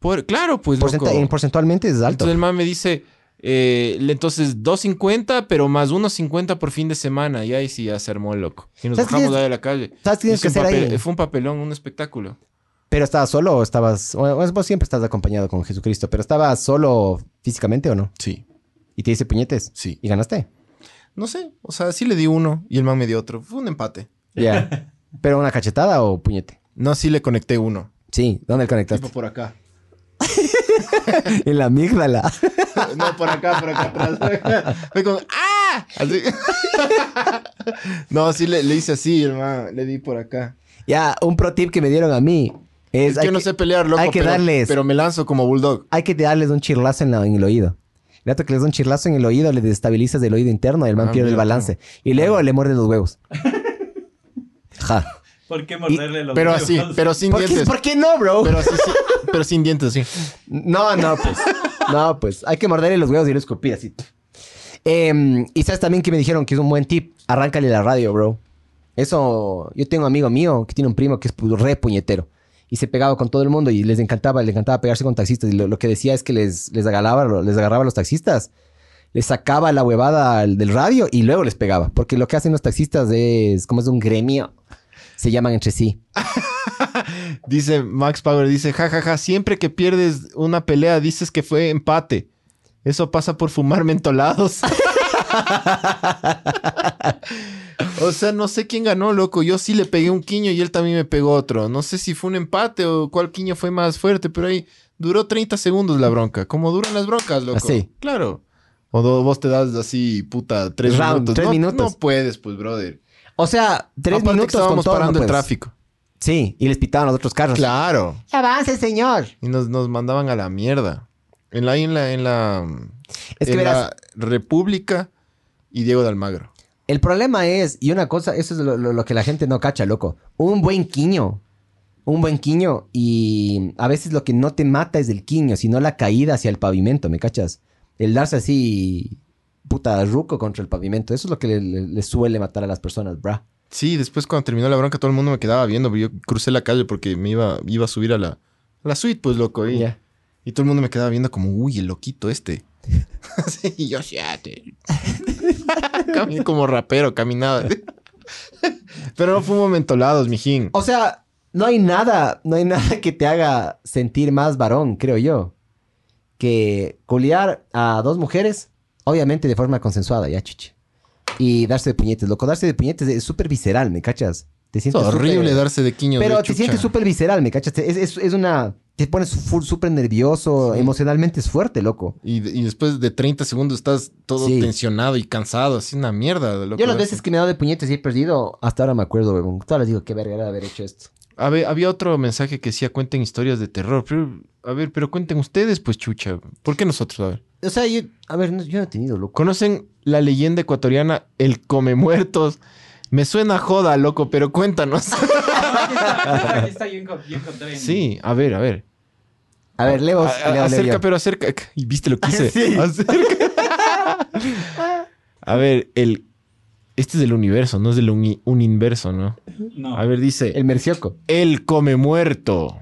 S1: por- claro, pues
S2: porcenta- porcentualmente es alto.
S1: Entonces el man me dice, eh, entonces 2.50, pero más 1.50 por fin de semana. Y ahí sí ya se armó el loco. Y nos
S2: ¿Sabes qué
S1: bajamos de ahí a la calle.
S2: ¿Sabes qué tienes que hacer
S1: papel-
S2: ahí?
S1: Fue un papelón, un espectáculo.
S2: ¿Pero estabas solo o estabas... o- o vos siempre estás acompañado con Jesucristo, pero estabas solo físicamente o no?
S1: Sí,
S2: Y te dice puñetes.
S1: sí.
S2: ¿Y ganaste?
S1: No sé, o sea, sí le di uno y el man me dio otro. Fue un empate.
S2: Ya. ¿Pero una cachetada o puñete?
S1: No, sí le conecté uno.
S2: Sí. ¿Dónde le conectaste?
S1: Tipo por acá.
S2: en la amígdala.
S1: No, por acá, por acá atrás. Fue como, ¡ah! Así. No, sí le, le hice así, hermano. Le di por acá.
S2: ya, un pro tip que me dieron a mí es...
S1: Que yo no
S2: que-
S1: sé pelear, loco,
S2: hay que
S1: pero,
S2: darles-
S1: pero me lanzo como bulldog.
S2: Hay que darles un chirlazo en, la- en el oído. El rato que les da un chirlazo en el oído, le desestabilizas el oído interno y el man
S1: Ah,
S2: pierde el balance. Y luego le muerde los huevos. Ja.
S3: ¿Por qué morderle los
S1: Pero
S3: huevos?
S1: así, pero sin
S2: ¿Por qué,
S1: dientes.
S2: ¿Por qué no, bro?
S1: Pero así, sí, pero sin dientes, sí.
S2: No, no, pues. No, pues. Hay que morderle los huevos y lo escupir así. Em, y sabes también que me dijeron que es un buen tip. Arráncale la radio, bro. Eso. Yo tengo un amigo mío que tiene un primo que es re puñetero. Y se pegaba con todo el mundo y les encantaba, les encantaba pegarse con taxistas. Y lo, lo que decía es que les, les, agarraba, les agarraba a los taxistas, les sacaba la huevada del radio y luego les pegaba. Porque lo que hacen los taxistas es, como es un gremio, se llaman entre sí.
S1: Dice Max Power, dice, jajaja, siempre que pierdes una pelea dices que fue empate. Eso pasa por fumar mentolados. o sea, no sé quién ganó, loco. Yo sí le pegué un quiño y él también me pegó otro. No sé si fue un empate o cuál quiño fue más fuerte, pero ahí duró 30 segundos la bronca. Como duran las broncas, loco.
S2: Así.
S1: Claro. O vos te das así, puta, tres
S2: Round,
S1: minutos.
S2: tres
S1: no,
S2: minutos.
S1: no puedes, pues, brother.
S2: O sea, tres
S1: Aparte que
S2: minutos con
S1: estábamos
S2: todo,
S1: parando
S2: no
S1: el tráfico.
S2: Sí, y les pitaban los otros carros.
S1: Claro.
S2: Avance, señor.
S1: Y nos, nos mandaban a la mierda. En la, en la, en la,
S2: Es que
S1: en
S2: verás,
S1: la República y Diego de Almagro.
S2: el problema es, y una cosa, eso es lo, lo- lo que la gente no cacha, loco. Un buen quiño. Un buen quiño. Y a veces lo que no te mata es el quiño, sino la caída hacia el pavimento, ¿me cachas? El darse así, puta, ruco contra el pavimento. Eso es lo que le, le- le suele matar a las personas, bra.
S1: Sí, después cuando terminó la bronca todo el mundo me quedaba viendo. Yo crucé la calle porque me iba, iba a subir a la, a la suite, pues, loco. Y, y todo el mundo me quedaba viendo como, uy, el loquito este. sí, y yo, como rapero, caminaba. Pero no fumo mentolados, mijín.
S2: O sea, no hay nada, no hay nada que te haga sentir más varón, creo yo, que culiar a dos mujeres, obviamente de forma consensuada, ya, chiche. Y darse de puñetes, loco. Darse de puñetes es súper visceral, ¿me cachas? Te
S1: Es
S2: sientes
S1: horrible
S2: súper-
S1: darse de quiños.
S2: Pero
S1: de
S2: te sientes súper visceral, ¿me cachas? Es, es- es una... Te pones full- súper nervioso,
S1: Sí.
S2: emocionalmente es fuerte, loco.
S1: Y, y después de 30 segundos estás todo
S2: Sí.
S1: tensionado y cansado. Así una mierda. loco,
S2: Yo las veces que me he dado de puñetes y he perdido, hasta ahora me acuerdo, weón. Todas les digo, qué verga era haber hecho esto.
S1: A ver, había otro mensaje que decía cuenten historias de terror. Pero, a ver, pero cuenten ustedes, pues, chucha. ¿Por qué nosotros? A ver.
S2: O sea, yo... A ver, no- yo no he tenido, loco.
S1: ¿Conocen la leyenda ecuatoriana El Come Muertos? Me suena joda, loco, pero cuéntanos.
S3: Aquí está, aquí está, yo, enco- yo encontré. en-
S1: sí, a ver, a ver.
S2: A ver, leo,
S1: A-
S2: leo,
S1: a-
S2: leo
S1: acerca, pero acerca. Y viste lo que hice.
S2: Sí.
S1: Acerca. a ver, el. Este es del universo, no es del uni- universo, ¿no?
S3: No.
S1: A ver, dice.
S2: El mercioco.
S1: El come muerto.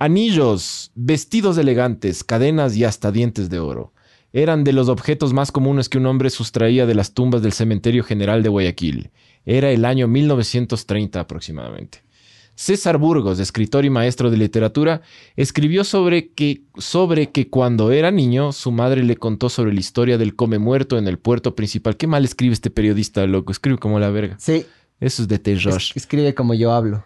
S1: Anillos, vestidos elegantes, cadenas y hasta dientes de oro. Eran de los objetos más comunes que un hombre sustraía de las tumbas del cementerio general de Guayaquil. Era el año 1930 aproximadamente. César Burgos, escritor y maestro de literatura, escribió sobre que, sobre que cuando era niño su madre le contó sobre la historia del come muerto en el puerto principal. Qué mal escribe este periodista, loco. Escribe como la verga.
S2: Sí.
S1: Eso es de terror.
S2: es- escribe como yo hablo.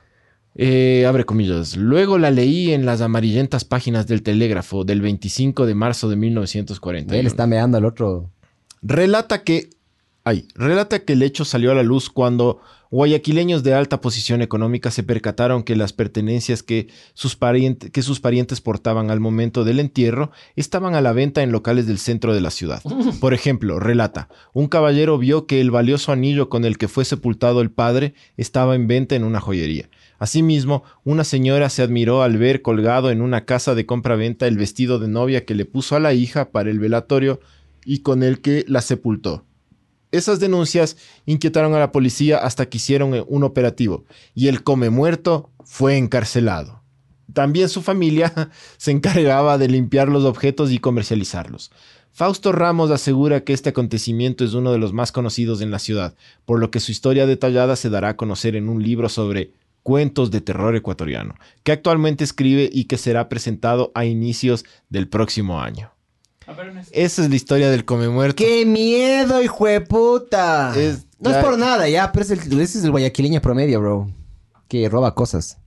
S1: Eh, abre comillas. Luego la leí en las amarillentas páginas del Telégrafo del 25 de marzo de 1940.
S2: Él está meando al otro.
S1: Relata que. Ay, relata que el hecho salió a la luz cuando guayaquileños de alta posición económica se percataron que las pertenencias que sus, pariente- que sus parientes portaban al momento del entierro estaban a la venta en locales del centro de la ciudad. Por ejemplo, relata, un caballero vio que el valioso anillo con el que fue sepultado el padre estaba en venta en una joyería. Asimismo, una señora se admiró al ver colgado en una casa de compra-venta el vestido de novia que le puso a la hija para el velatorio y con el que la sepultó. Esas denuncias inquietaron a la policía hasta que hicieron eh, un operativo y el come muerto fue encarcelado. También su familia se encargaba de limpiar los objetos y comercializarlos. Fausto Ramos asegura que este acontecimiento es uno de los más conocidos en la ciudad, por lo que su historia detallada se dará a conocer en un libro sobre cuentos de terror ecuatoriano, que actualmente escribe y que será presentado a inicios del próximo año. Esa es la historia del come muerto.
S2: ¡Qué miedo, hijo de puta!
S1: Es-
S2: no es por nada, ya, pero es el- ese es el guayaquileño promedio, bro. Que roba cosas.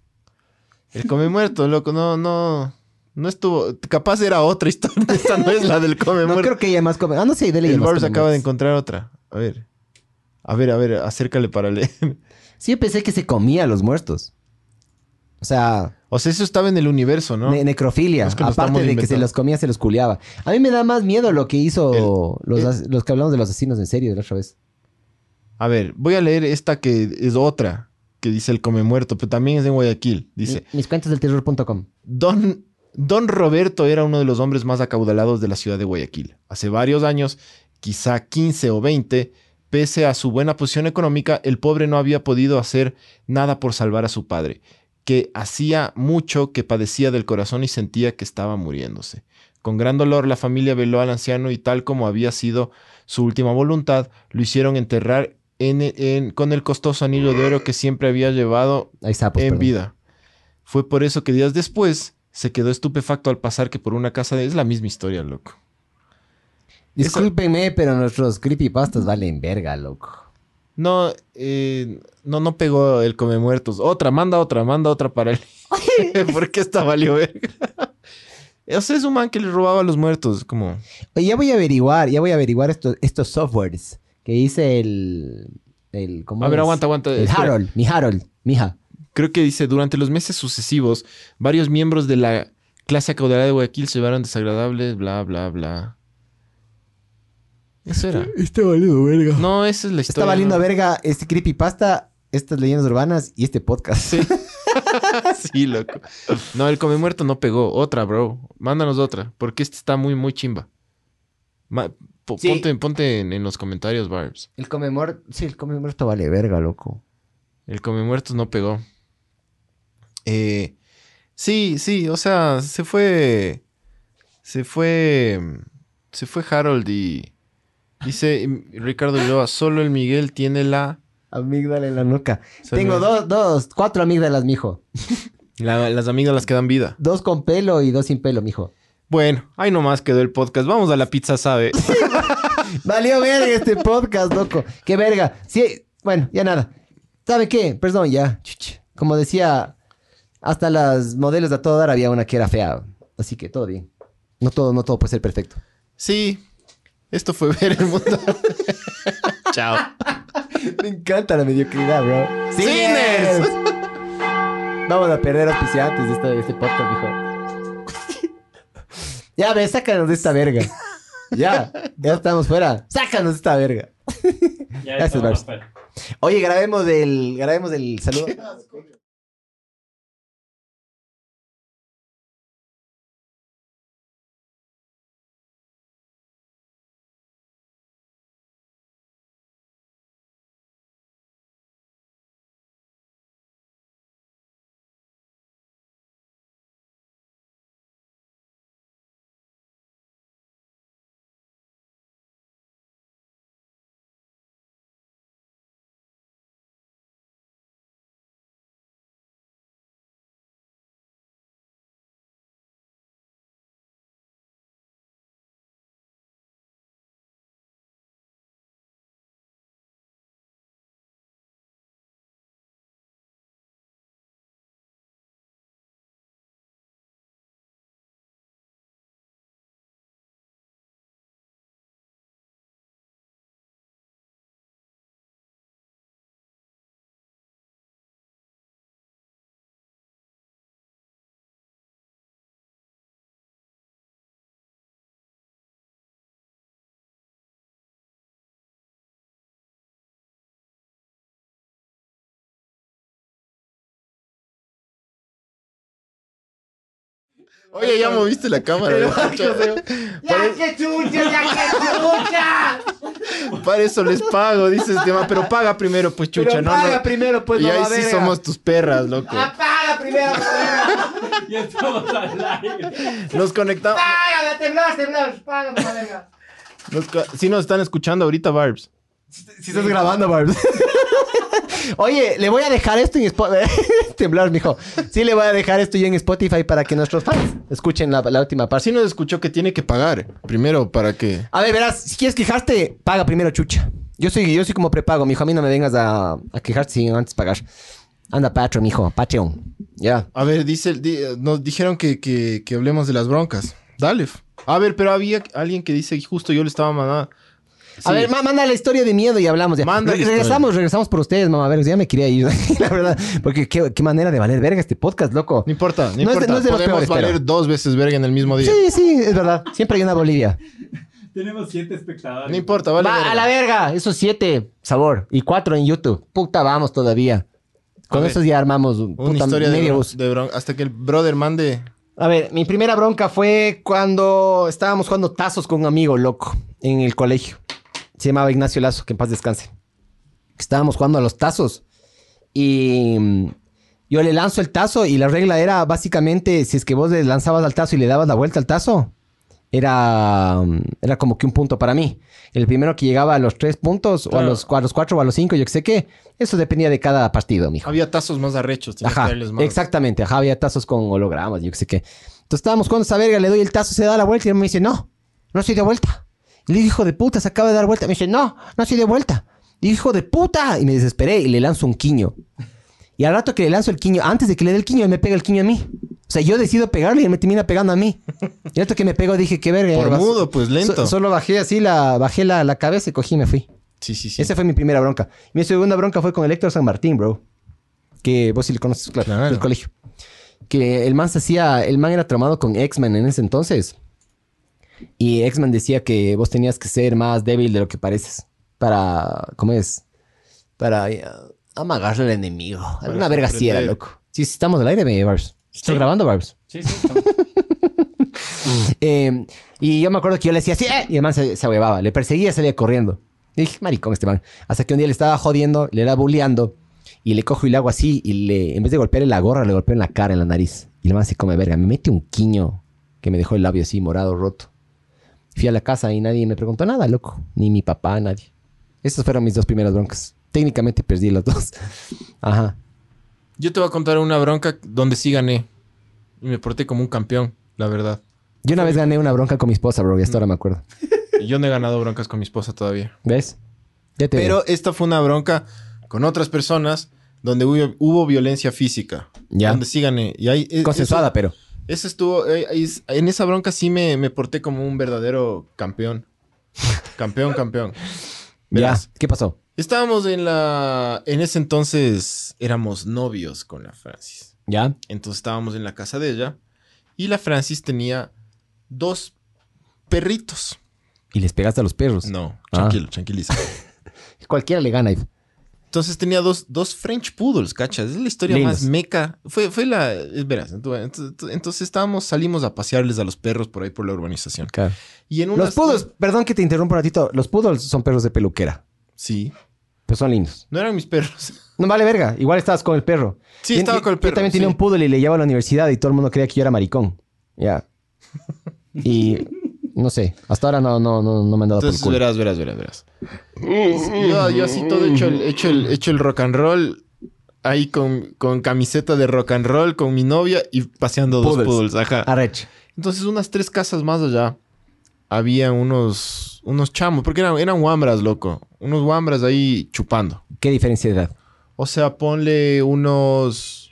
S1: El come muerto, loco, no, no, no estuvo. Capaz era otra historia. Esta no es la del come
S2: No
S1: muerto.
S2: creo que haya más come. Ah, no sé, dele
S1: el Barbs acaba de encontrar otra. A ver. A ver, a ver, acércale para leer.
S2: Sí, yo pensé que se comía a los muertos. O sea,
S1: O sea, eso estaba en el universo, ¿no?
S2: ne- necrofilia.
S1: No es que
S2: Aparte de que se los comía, se los culeaba. A mí me da más miedo lo que hizo los,
S1: el-
S2: as- los que hablamos de los asesinos en serio de la otra vez.
S1: A ver, voy a leer esta que es otra, que dice el come muerto, pero también es en Guayaquil. Dice,
S2: Mi- Mis cuentos del terror.com.
S1: Don, Don Roberto era uno de los hombres más acaudalados de la ciudad de Guayaquil. Hace varios años, quizá 15 o 20, pese a su buena posición económica, el pobre no había podido hacer nada por salvar a su padre, que hacía mucho que padecía del corazón y sentía que estaba muriéndose. Con gran dolor la familia veló al anciano y tal como había sido su última voluntad, lo hicieron enterrar en- en- con el costoso anillo de oro que siempre había llevado
S2: está, pues,
S1: en
S2: perdón.
S1: vida. Fue por eso que días después se quedó estupefacto al pasar que por una casa de... Es la misma historia, loco.
S2: Discúlpenme, pero nuestros creepypastas valen verga, loco.
S1: No, eh, no, no pegó el come muertos. Otra, manda otra, manda otra para él. ¿Por qué esta valió verga? o sea, es un man que le robaba a los muertos, como...
S2: Oye, ya voy a averiguar, ya voy a averiguar estos, estos softwares que dice el... el ¿cómo
S1: A ver,
S2: es?
S1: aguanta, aguanta.
S2: El
S1: espera.
S2: Harold, mi Harold, mi hija.
S1: Creo que dice, durante los meses sucesivos, varios miembros de la clase acaudalada de Guayaquil se vieron desagradables, bla, bla, bla. Eso era.
S2: Está valiendo verga.
S1: No, esa es la historia.
S2: Está valiendo
S1: ¿no?
S2: verga este creepypasta, estas leyendas urbanas y este podcast.
S1: Sí. sí, loco. No, el come muerto no pegó. Otra, bro. Mándanos otra. Porque este está muy, muy chimba. Ma- po-
S2: Sí.
S1: Ponte, ponte en, en los comentarios, Barbs.
S2: El come muerto, sí, el come muerto vale verga, loco.
S1: El come muertos no pegó. Eh, sí, sí, o sea, se fue. Se fue. Se fue Harold y. Dice Ricardo Ulloa, solo el Miguel tiene la.
S2: Amígdala en la nuca. Tengo dos, dos, cuatro amígdalas, mijo.
S1: la- las amigas las que dan vida.
S2: Dos con pelo y dos sin pelo, mijo.
S1: Bueno, ahí nomás quedó el podcast. Vamos a la pizza, ¿sabe?
S2: Valió verga este podcast, loco. Qué verga. Sí, bueno, ya nada. ¿Sabe qué? Perdón, ya. Como decía, hasta las modelos de todo dar había una que era fea. Así que todo bien. No todo, no todo puede ser perfecto.
S1: Sí, esto fue ver el mundo. Chao.
S2: Me encanta la mediocridad, bro.
S1: ¡Cines!
S2: Vamos a perder auspiciantes de este, de este podcast, mijo. ya, ve, sácanos de esta verga. Ya, ya estamos fuera. Sácanos de esta verga.
S3: Ya
S2: Gracias. Oye, grabemos el, grabemos el saludo.
S1: Oye, ya moviste la cámara.
S5: ¡Ya que chucha, ya que chucha!
S1: Para eso les pago, dice este man. Pero paga primero, pues chucha,
S5: Pero
S1: no,
S5: paga
S1: no.
S5: primero, pues,
S1: Y ahí sí
S5: verga.
S1: somos tus perras, loco.
S5: ¡Apaga primero, verga!
S3: Ya estamos al aire.
S1: Nos conectamos.
S5: ¡Paga, temblar, temblar! ¡Paga, mamá verga!
S1: Sí nos están escuchando ahorita, Barbs.
S2: Si estás grabando, Barbs. Oye, le voy a dejar esto en Spotify. Temblar, mijo. Sí, le voy a dejar esto yo en Spotify para que nuestros fans escuchen la, la última parte.
S1: Así nos escuchó que tiene que pagar primero para que.
S2: A ver, verás, si quieres quejarte, paga primero chucha. Yo soy, yo soy como prepago, mijo. A mí no me vengas a, a quejarte sin antes pagar. Anda, Patreon, mijo. Patreon. Ya.
S1: A ver, dice, di- nos dijeron que, que, que hablemos de las broncas. Dale. A ver, pero había alguien que dice, justo yo le estaba mandando.
S2: A ver, ma- manda la historia de miedo y hablamos ya.
S1: Manda la
S2: Re-
S1: historia.
S2: regresamos, regresamos por ustedes, mamá. A ver, ya me quería ir, la verdad. Porque qué, qué manera de valer verga este podcast, loco.
S1: No importa, no,
S2: No es de-
S1: importa.
S2: no es de los
S1: Podemos
S2: peores,
S1: valer
S2: pero-
S1: dos veces verga en el mismo día.
S2: Sí, sí, es verdad. Siempre hay una Bolivia.
S3: Tenemos siete espectadores.
S1: No importa, vale.
S2: Va
S1: verga.
S2: a la verga. Esos siete, sabor. Y cuatro en YouTube. Puta, vamos todavía. Con
S1: ver.
S2: esos ya armamos un
S1: Una
S2: puta
S1: historia de,
S2: medio
S1: bron-
S2: bus.
S1: de bron- Hasta que el brother mande.
S2: A ver, mi primera bronca fue cuando estábamos jugando tazos con un amigo loco en el colegio. Se llamaba Ignacio Lazo, que en paz descanse. Estábamos jugando a los tazos y mm, yo le lanzo el tazo y la regla era básicamente si es que vos le lanzabas al tazo y le dabas la vuelta al tazo, era, mm, era como que un punto para mí. El primero que llegaba a los tres puntos o a los, a los cuatro o a los cinco, yo que sé qué, eso dependía de cada partido, mijo.
S1: Había tazos más arrechos. que
S2: Ajá,
S1: más.
S2: exactamente. Ajá, había tazos con hologramas, yo qué sé qué. Entonces estábamos jugando esa verga, le doy el tazo, se da la vuelta y él me dice, no, no estoy de vuelta. Le digo, hijo de puta, se acaba de dar vuelta. Me dice, no, no estoy de vuelta. Y hijo de puta. Y me desesperé y le lanzo un quiño. Y al rato que le lanzo el quiño, antes de que le dé el quiño, él me pega el quiño a mí. O sea, yo decido pegarle y él me termina pegando a mí. Y al rato que me pegó, dije, qué verga.
S1: Por
S2: vas-
S1: mudo, pues lento.
S2: So- solo bajé así, la, bajé la, la cabeza y cogí y me fui.
S1: Sí, sí, sí.
S2: Esa fue mi primera bronca. Mi segunda bronca fue con el Héctor San Martín, bro. Que vos sí le conoces, claro,
S1: Claro.
S2: del colegio. Que el man se hacía, el man era traumado con X-Men en ese entonces. Y X-Men decía que vos tenías que ser más débil de lo que pareces. Para, ¿cómo es? Para eh, amagarle al enemigo. Alguna verga así era, loco. Sí, sí, estamos al aire, Barbs. ¿Estás
S3: Sí.
S2: grabando, Barbs?
S3: Sí, sí. estamos-
S2: Eh, y yo me acuerdo que yo le decía así, ¡eh! y el man se, se ahuevaba. Le perseguía, salía corriendo. Y dije, maricón este man. Hasta que un día le estaba jodiendo, le era bulleando. Y le cojo y le hago así. Y le, en vez de golpearle la gorra, le golpeo en la cara, en la nariz. Y el man se come verga. Me mete un quiño que me dejó el labio así, morado, roto. Fui a la casa y nadie me preguntó nada, loco. Ni mi papá, nadie. Esas fueron mis dos primeras broncas. Técnicamente perdí las dos. Ajá.
S1: Yo te voy a contar una bronca donde sí gané. Y me porté como un campeón, la verdad.
S2: Yo una vez gané una bronca con mi esposa, bro. Y hasta ahora me acuerdo.
S1: Yo no he ganado broncas con mi esposa todavía.
S2: ¿Ves? Ya te
S1: Pero esta fue una bronca con otras personas donde hubo, hubo violencia física.
S2: Ya.
S1: Donde sí gané. Y ahí, eh,
S2: Consensuada,
S1: eso-
S2: pero.
S1: Eso estuvo. eh, en esa bronca sí me, me porté como un verdadero campeón. Campeón, campeón.
S2: Ya. ¿Qué pasó?
S1: Estábamos en la. En ese entonces éramos novios con la Francis.
S2: ¿Ya?
S1: Entonces estábamos en la casa de ella. Y la Francis tenía dos perritos.
S2: Y les pegaste a los perros.
S1: No,
S2: Ah.
S1: tranquilo, tranquiliza.
S2: Cualquiera le gana.
S1: Entonces tenía dos, dos French Poodles, ¿cachas? Es la historia
S2: Lindos.
S1: más meca. Fue, fue la. Es veras. Entonces, entonces estábamos, salimos a pasearles a los perros por ahí por la urbanización.
S2: Claro.
S1: Y en
S2: Los
S1: unas-
S2: poodles, perdón que te interrumpa un ratito. Los poodles son perros de peluquera.
S1: Sí.
S2: Pero son lindos.
S1: No eran mis perros.
S2: No vale verga. Igual estabas con el perro.
S1: Sí, estaba con el perro.
S2: Yo también tenía
S1: sí.
S2: un poodle y le llevaba a la universidad y todo el mundo creía que yo era maricón. Ya. Y no sé. Hasta ahora no, no, no, no me han dado
S1: Entonces,
S2: por el culo.
S1: verás, verás, verás, verás. Yo, yo así todo hecho el, hecho el, hecho el rock and roll. Ahí con, con camiseta de rock and roll con mi novia y paseando dos
S2: Poodles.
S1: Ajá.
S2: Arrecho.
S1: Entonces, unas tres casas más allá, había unos, unos chamos, porque eran, eran wambras, loco. Unos wambras ahí chupando.
S2: ¿Qué diferencia de edad?
S1: O sea, ponle unos,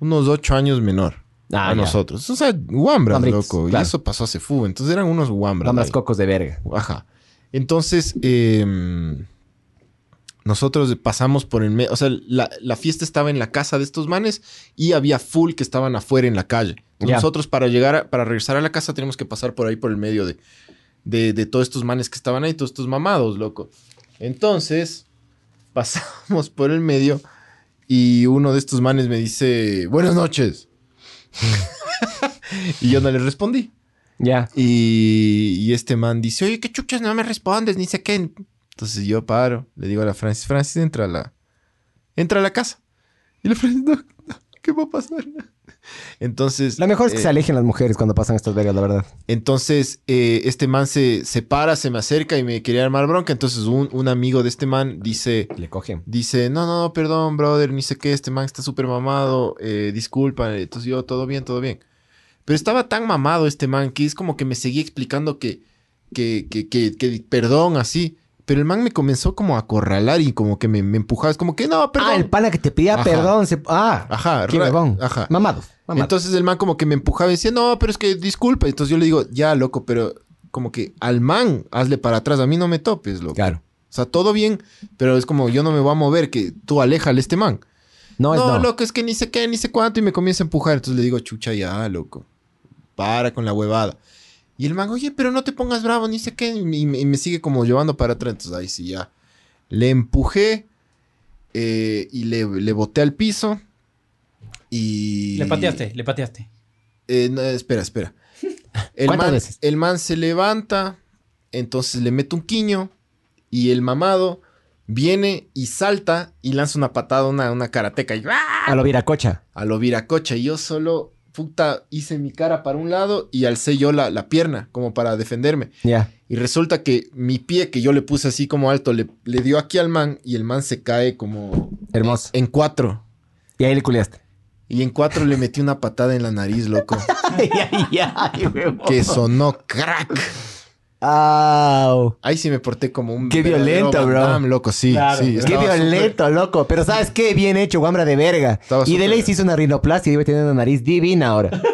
S1: unos ocho años menor
S2: Ah,
S1: a
S2: ya.
S1: nosotros. O sea, wambras,
S2: Wambritos,
S1: loco.
S2: claro.
S1: Y eso pasó hace fu. Entonces eran unos wambras.
S2: Damas
S1: ahí.
S2: cocos de verga.
S1: Ajá. Entonces, eh, nosotros pasamos por el medio. O sea, la, la fiesta estaba en la casa de estos manes y había full que estaban afuera en la calle. Nosotros, para llegar, a- para regresar a la casa, tenemos que pasar por ahí por el medio de, de, de todos estos manes que estaban ahí, todos estos mamados, loco. Entonces, pasamos por el medio y uno de estos manes me dice: Buenas noches. y yo no le respondí.
S2: Ya.
S1: Y, y este man dice, oye, qué chuchas, no me respondes, ni sé qué. Entonces yo paro, le digo a la Francis, Francis, entra a la, entra a la casa. Y la Francis, no, no, ¿qué va a pasar? Entonces...
S2: Lo mejor es que
S1: eh,
S2: se alejen las mujeres cuando pasan estas vegas, la verdad.
S1: Entonces, eh, este man se, se para, se me acerca y me quería armar bronca. Entonces, un, un amigo de este man dice,
S2: Le cogen.
S1: dice, no, no, no, perdón, brother, ni sé qué, este man está súper mamado, eh, disculpa. Entonces yo, todo bien, todo bien. Pero estaba tan mamado este man que es como que me seguía explicando que, que, que, que, que perdón, así. Pero el man me comenzó como a acorralar y como que me, me empujaba. Es como que, no, perdón.
S2: Ah, el pana que te pedía
S1: Ajá.
S2: perdón. Se... Ah,
S1: Ajá,
S2: qué
S1: ra-
S2: huevón.
S1: ajá.
S2: Mamado. mamado.
S1: Entonces el man como que me empujaba y decía, no, pero es que disculpa. Entonces yo le digo, ya, loco, pero como que al man hazle para atrás, a mí no me topes, loco.
S2: Claro.
S1: O sea, todo bien, pero es como yo no me voy a mover, que tú aléjale a este man.
S2: No, es
S1: no. loco, es que ni sé qué, ni sé cuánto, y me comienza a empujar. Entonces le digo, chucha, ya, loco. Para con la huevada. Y el man, oye, pero no te pongas bravo, ni sé qué. Y me, y me sigue como llevando para atrás. Entonces ahí sí, ya. Le empujé eh, y le, le boté al piso. Y.
S3: Le pateaste, le pateaste.
S1: Eh, no, espera, espera. El
S2: ¿Cuántas
S1: man,
S2: veces?
S1: el man se levanta, entonces le mete un quiño y el mamado viene y salta y lanza una patada, una, una karateca y ¡ah!
S2: A lo viracocha.
S1: a lo viracocha. Y yo solo, puta, hice mi cara para un lado y alcé yo la, la pierna como para defenderme.
S2: Ya.
S1: Y resulta que mi pie que yo le puse así como alto le, le dio aquí al man y el man se cae como
S2: Hermoso.
S1: en cuatro.
S2: Y ahí le culiaste.
S1: Y en cuatro le metí una patada en la nariz, loco.
S2: ay, ay, ay,
S1: que sonó crack.
S2: Au.
S1: Ahí sí me porté como un.
S2: Qué violento, bro.
S1: Loco, sí.
S3: Claro,
S1: sí.
S2: Qué violento, loco. Pero ¿sabes qué? Bien hecho, guambra de verga.
S1: Estaba
S2: y de
S1: súper-
S2: ley se hizo una rinoplastia y debe tener una nariz divina ahora.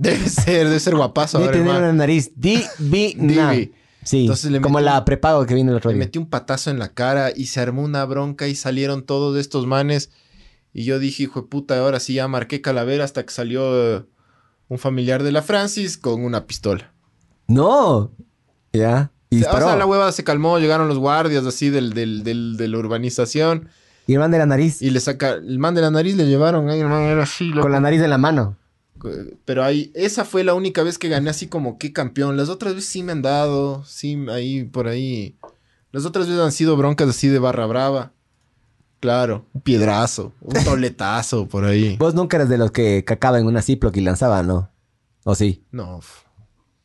S1: Debe ser, debe ser guapazo
S2: Debe
S1: ahora,
S2: tener
S1: hermano.
S2: una nariz divina.
S1: Divi.
S2: Sí,
S1: Entonces le
S2: como
S1: metí-
S2: la prepago que vino el otro
S1: Le
S2: día.
S1: metí un patazo en la cara y se armó una bronca y salieron todos estos manes. Y yo dije, hijo de puta, ahora sí ya marqué calavera hasta que salió eh, un familiar de la Francis con una pistola.
S2: No. Ya. Y
S1: O sea, la hueva se calmó, llegaron los guardias así del, del- del- de la urbanización
S2: Y el man de la nariz.
S1: y le saca, el man de la nariz le llevaron, ahí, hermano, era así, loco.
S2: Con la nariz en la mano.
S1: Pero ahí, esa fue la única vez que gané así como que campeón. Las otras veces sí me han dado, sí, ahí, por ahí. Las otras veces han sido broncas así de barra brava. Claro, un piedrazo, un toletazo por ahí.
S2: Vos nunca eres de los que cacaban en una Ziploc y lanzaban, ¿no? ¿O sí?
S1: No,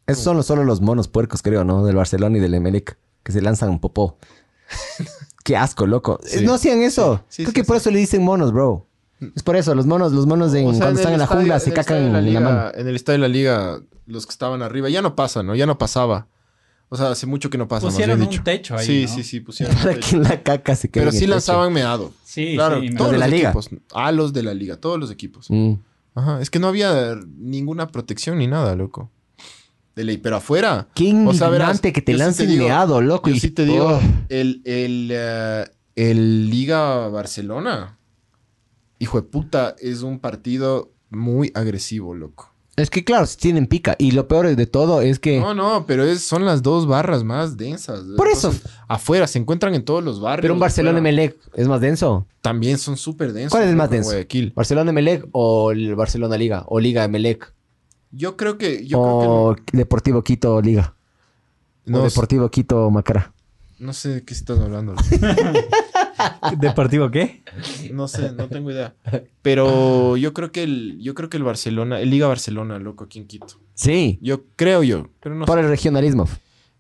S2: Esos son los- solo los monos puercos, creo, ¿no? Del Barcelona y del Emelec. Que se lanzan un popó. Qué asco, loco.
S1: Sí.
S2: Eh, No hacían eso.
S1: Sí, sí,
S2: Creo
S1: sí,
S2: que por
S1: sí.
S2: eso le dicen monos, bro. Es por eso. Los monos, los monos
S1: O sea,
S2: cuando
S1: en
S2: están en la
S1: estadio-
S2: jungla se
S1: en
S2: cacan
S1: de
S2: en la
S1: liga-
S2: mano.
S1: En el estadio de la liga, los que estaban arriba, ya no pasa, ¿no? Ya no pasaba. O sea, hace mucho que no pasa,
S3: Pusieron un
S1: dicho.
S3: techo ahí,
S1: Sí,
S3: ¿no?
S1: sí, sí, pusieron
S2: Para que en la caca se quede
S1: Pero sí lanzaban meado.
S3: Sí,
S1: Claro,
S3: sí.
S1: todos
S2: de
S1: los
S2: la liga.
S1: equipos. A los de la liga, todos los equipos.
S2: Mm.
S1: Ajá, es que no había ninguna protección ni nada, loco. De ley, pero afuera.
S2: Qué indignante que te
S1: yo sí
S2: lancen
S1: digo-
S2: meado, loco.
S1: Yo
S2: y-
S1: sí te digo,
S2: Oh.
S1: el, el, eh, el Liga Barcelona, hijo de puta, es un partido muy agresivo, loco.
S2: Es que claro, sí tienen pica. Y lo peor de todo es que...
S1: No, no, pero es, son las dos barras más densas.
S2: Por eso.
S1: Afuera, se encuentran en todos los barrios.
S2: Pero un Barcelona. Emelec es más denso.
S1: También son súper densos.
S2: ¿Cuál es el más denso?
S1: Guayaquil.
S2: ¿Barcelona Emelec o el Barcelona Liga? ¿O Liga Emelec?
S1: Yo creo que... Yo
S2: ¿O Deportivo Quito Liga?
S1: creo que no,
S2: ¿O Deportivo Quito Macará?
S1: no sé de qué estás hablando.
S3: ¿Deportivo qué?
S1: No sé, no tengo idea. Pero yo creo que el, yo creo que el Barcelona, el Liga Barcelona, loco, aquí en Quito.
S2: Sí.
S1: Yo creo yo, pero no
S2: Por
S1: sé.
S2: el regionalismo.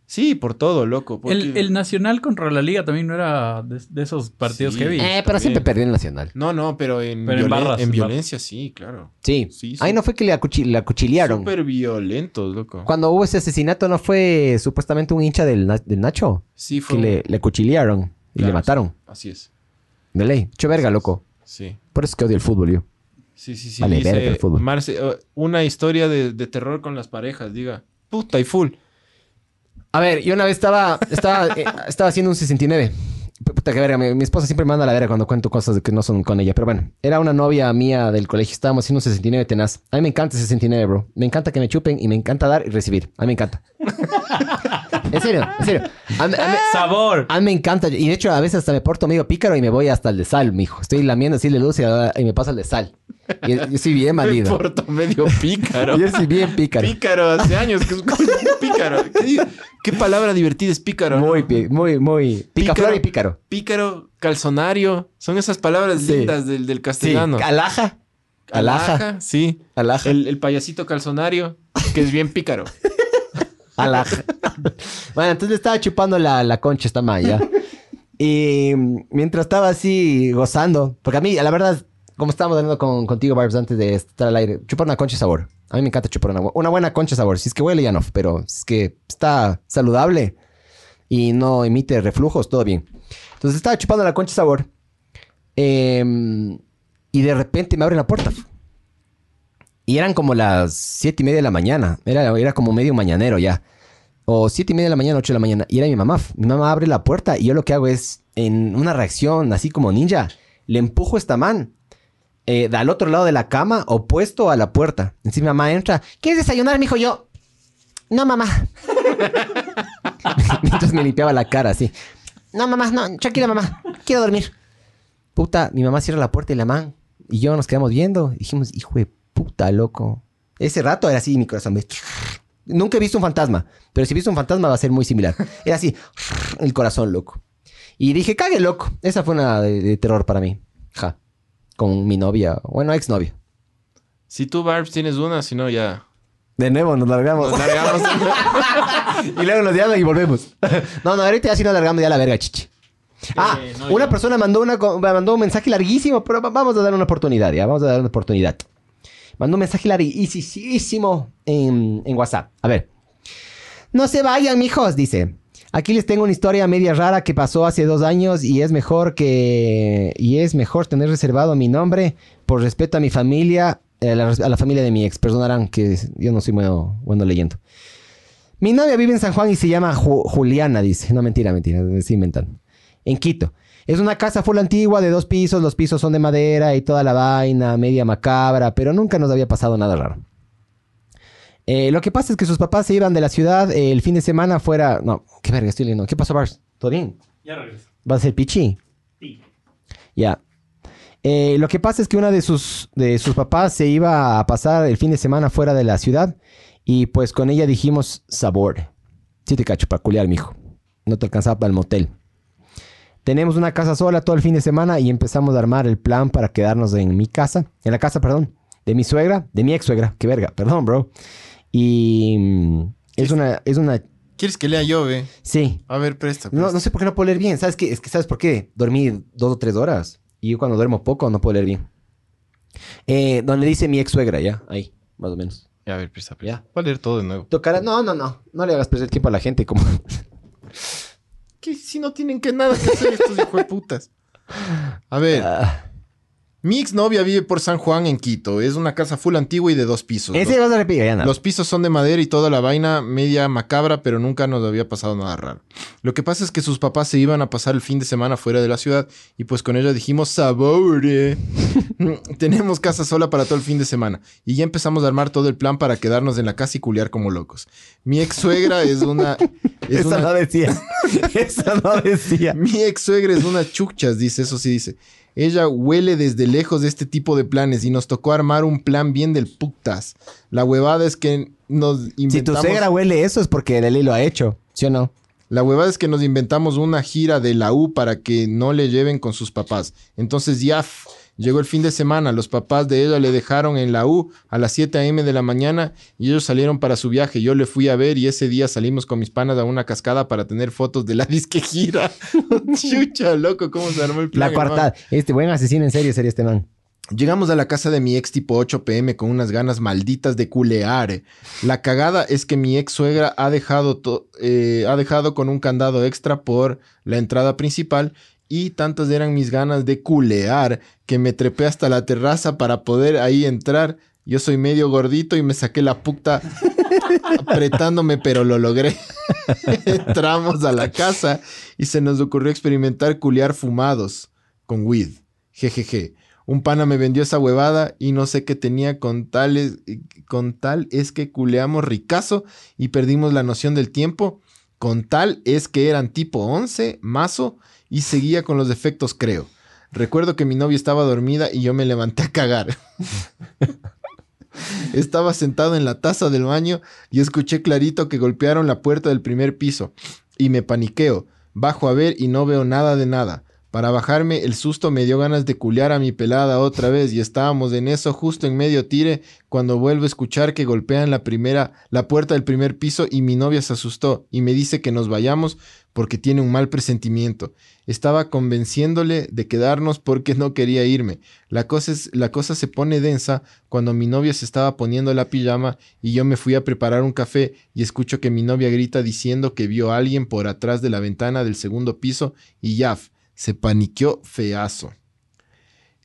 S1: Sí, por todo, loco. porque-
S3: El, el Nacional contra la Liga también no era de, de esos partidos
S1: Sí.
S3: heavy.
S2: Eh, pero
S1: también.
S2: siempre perdió el Nacional.
S1: No, no, pero en,
S3: Pero en barras,
S1: violencia sí, claro.
S2: Sí.
S1: Sí, sí.
S2: Ahí no fue que le, acuchi- le acuchilearon.
S1: Súper violentos, loco.
S2: Cuando hubo ese asesinato, ¿no fue supuestamente un hincha del, Na- del Nacho?
S1: Sí, fue.
S2: Que le, le acuchilearon y
S1: Claro,
S2: le mataron.
S1: Así es.
S2: De ley. Hecho verga, loco.
S1: Sí.
S2: Por eso es que odio el fútbol, yo.
S1: Sí, sí, sí.
S2: Vale,
S1: dice
S2: verga el fútbol.
S1: Marce- una historia de, de terror con las parejas, diga. Puta y full.
S2: A ver, yo una vez estaba, estaba, eh, estaba haciendo un 69. P- Puta que verga, mi, mi esposa siempre me manda a la verga cuando cuento cosas que no son con ella. Pero bueno, era una novia mía del colegio. Estábamos haciendo un 69 tenaz. A mí me encanta ese 69, bro. Me encanta que me chupen y me encanta dar y recibir. A mí me encanta. en serio, en serio. A, a
S3: ¡Sabor!
S2: a mí me encanta. Y de hecho, a veces hasta me porto medio pícaro y me voy hasta el de sal, mijo. Estoy lamiendo así de luz y, y me paso al de sal. Yo, soy bien
S1: Me
S2: bandido.
S1: porto medio pícaro.
S2: Yo soy bien pícaro.
S1: Pícaro, hace años que es pícaro. ¿Qué, palabra divertida es pícaro?
S2: Muy, muy, muy. Picaflor y pícaro.
S1: Pícaro, calzonario. Son esas palabras
S2: Sí.
S1: lindas del, del
S2: Sí.
S1: castellano.
S2: Alaja. Alaja.
S1: Alaja, sí.
S2: Alaja.
S1: El, el payasito calzonario, que es bien pícaro.
S2: Alaja. bueno, entonces le estaba chupando la, la concha esta maya. Y mientras estaba así gozando, porque a mí, la verdad, como estábamos hablando con, contigo, Barbs, antes de estar al aire, chupar una concha es sabor. A mí me encanta chupar una, una buena concha es sabor. Si es que huele ya no, pero si es que está saludable y no emite reflujos, todo bien. Entonces estaba chupando la concha es sabor. em, y de repente me abren la puerta. Y eran como las siete y media de la mañana. Era, era como medio mañanero ya. O siete y media de la mañana, ocho de la mañana. Y era mi mamá. Mi mamá abre la puerta y yo lo que hago es, en una reacción así como ninja, le empujo esta man. Eh, al otro lado de la cama, opuesto a la puerta. Entonces mi mamá entra. ¿Quieres desayunar, mijo? Yo. No, mamá. Mientras me limpiaba la cara así. No, mamá, no, tranquila, mamá. Quiero dormir. Puta, mi mamá cierra la puerta y la man. Y yo nos quedamos viendo. Dijimos, hijo de puta, loco. Ese rato era así mi corazón. Nunca he visto un fantasma. Pero si he visto un fantasma va a ser muy similar. Era así, el corazón, loco. Y dije, cague, loco. Esa fue una de terror para mí. Ja. Con mi novia. Bueno, exnovia.
S1: Si tú, Barbs, tienes una, si no, ya.
S2: De nuevo, nos largamos.
S1: Nos largamos.
S2: y luego nos llaman y volvemos. no, no, ahorita ya sí nos largamos ya la verga, chichi. Ah,
S3: Eh, no,
S2: una
S3: yo-
S2: persona mandó, una, mandó un mensaje larguísimo, pero va- vamos a dar una oportunidad, ya, vamos a dar una oportunidad. Mandó un mensaje larguísimo en, en WhatsApp. A ver. No se vayan, mijos, dice. Aquí les tengo una historia media rara que pasó hace dos años y es mejor que... Y es mejor tener reservado mi nombre por respeto a mi familia, eh, a la, familia de mi ex. Perdonarán que yo no soy bueno, bueno leyendo. Mi novia vive en San Juan y se llama Ju- Juliana, dice. No, mentira, mentira, me estoy inventando. En Quito. Es una casa full antigua de dos pisos, los pisos son de madera y toda la vaina, media macabra, pero nunca nos había pasado nada raro. Eh, lo que pasa es que sus papás se iban de la ciudad eh, el fin de semana fuera... No, qué verga, estoy leyendo. ¿Qué pasó, Bars? ¿Todo bien?
S3: Ya regreso.
S2: ¿Va a ser pichi?
S3: Sí.
S2: Ya. Eh, lo que pasa es que una de sus, de sus papás se iba a pasar el fin de semana fuera de la ciudad y pues con ella dijimos sabor. Sí te cacho para culiar, mijo. No te alcanzaba para el motel. Tenemos una casa sola todo el fin de semana y empezamos a armar el plan para quedarnos en mi casa, en la casa, perdón, de mi suegra, de mi ex suegra, qué verga, perdón, bro. Y mm, es una, es una,
S1: ¿Quieres que lea yo, ve?
S2: sí,
S1: A ver, presta.
S2: no,
S1: presta.
S2: no sé por qué no puedo leer bien. ¿Sabes qué? Es que ¿sabes por qué? Dormí dos o tres horas. Y yo cuando duermo poco no puedo leer bien. Eh, donde dice mi ex suegra, ya. Ahí, más o menos.
S1: Ya, a ver, presta, presta.
S2: Ya.
S1: Voy a leer todo de nuevo.
S2: Tocará. No, no, no. No le hagas perder tiempo a la gente como.
S1: ¿Qué? Si no tienen que nada que hacer estos hijos de putas. A ver,
S2: Ah.
S1: Mi exnovia vive por San Juan en Quito. Es una casa full antigua y de dos pisos.
S2: Ese vas a ya nada.
S1: Los pisos son de madera y toda la vaina media macabra, pero nunca nos había pasado nada raro. Lo que pasa es que sus papás se iban a pasar el fin de semana fuera de la ciudad y pues con ella dijimos sabore. Tenemos casa sola para todo el fin de semana y ya empezamos a armar todo el plan para quedarnos en la casa y culiar como locos. Mi ex suegra es una... Es
S2: Esa
S1: una
S2: no decía. Esa no decía.
S1: mi ex suegra es una chuchas, dice, eso sí dice. Ella huele desde lejos de este tipo de planes y nos tocó armar un plan bien del putas. La huevada es que nos
S2: Si tu
S1: inventamos...
S2: suegra huele eso es porque Leli lo ha hecho. ¿Sí o no?
S1: La huevada es que nos inventamos una gira de la U para que no le lleven con sus papás. Entonces ya llegó el fin de semana, los papás de ella le dejaron en la U a las 7 a.m. de la mañana y ellos salieron para su viaje. Yo le fui a ver y ese día salimos con mis panas a una cascada para tener fotos de la disque gira. Chucha, loco, ¿cómo se armó el plan?
S2: La cuarta. Este buen asesino en serio sería este man.
S1: Llegamos a la casa de mi ex tipo 8 pm con unas ganas malditas de culear. La cagada es que mi ex suegra ha dejado, eh, ha dejado con un candado extra por la entrada principal y tantas eran mis ganas de culear que me trepé hasta la terraza para poder ahí entrar. Yo soy medio gordito y me saqué la puta apretándome, pero lo logré. Entramos a la casa y se nos ocurrió experimentar culear fumados con weed. Jejeje. Un pana me vendió esa huevada y no sé qué tenía con tal, es, con tal es que culeamos ricazo y perdimos la noción del tiempo. Con tal es que eran tipo 11, mazo y seguía con los defectos creo. Recuerdo que mi novia estaba dormida y yo me levanté a cagar. Estaba sentado en la taza del baño y escuché clarito que golpearon la puerta del primer piso. Y me paniqueo. Bajo a ver y no veo nada de nada. Para bajarme, el susto me dio ganas de culiar a mi pelada otra vez y estábamos en eso justo en medio tire cuando vuelvo a escuchar que golpean la primera, la puerta del primer piso y mi novia se asustó y me dice que nos vayamos porque tiene un mal presentimiento. Estaba convenciéndole de quedarnos porque no quería irme. La cosa, es, la cosa se pone densa cuando mi novia se estaba poniendo la pijama y yo me fui a preparar un café y escucho que mi novia grita diciendo que vio a alguien por atrás de la ventana del segundo piso y yaf, se paniqueó feazo.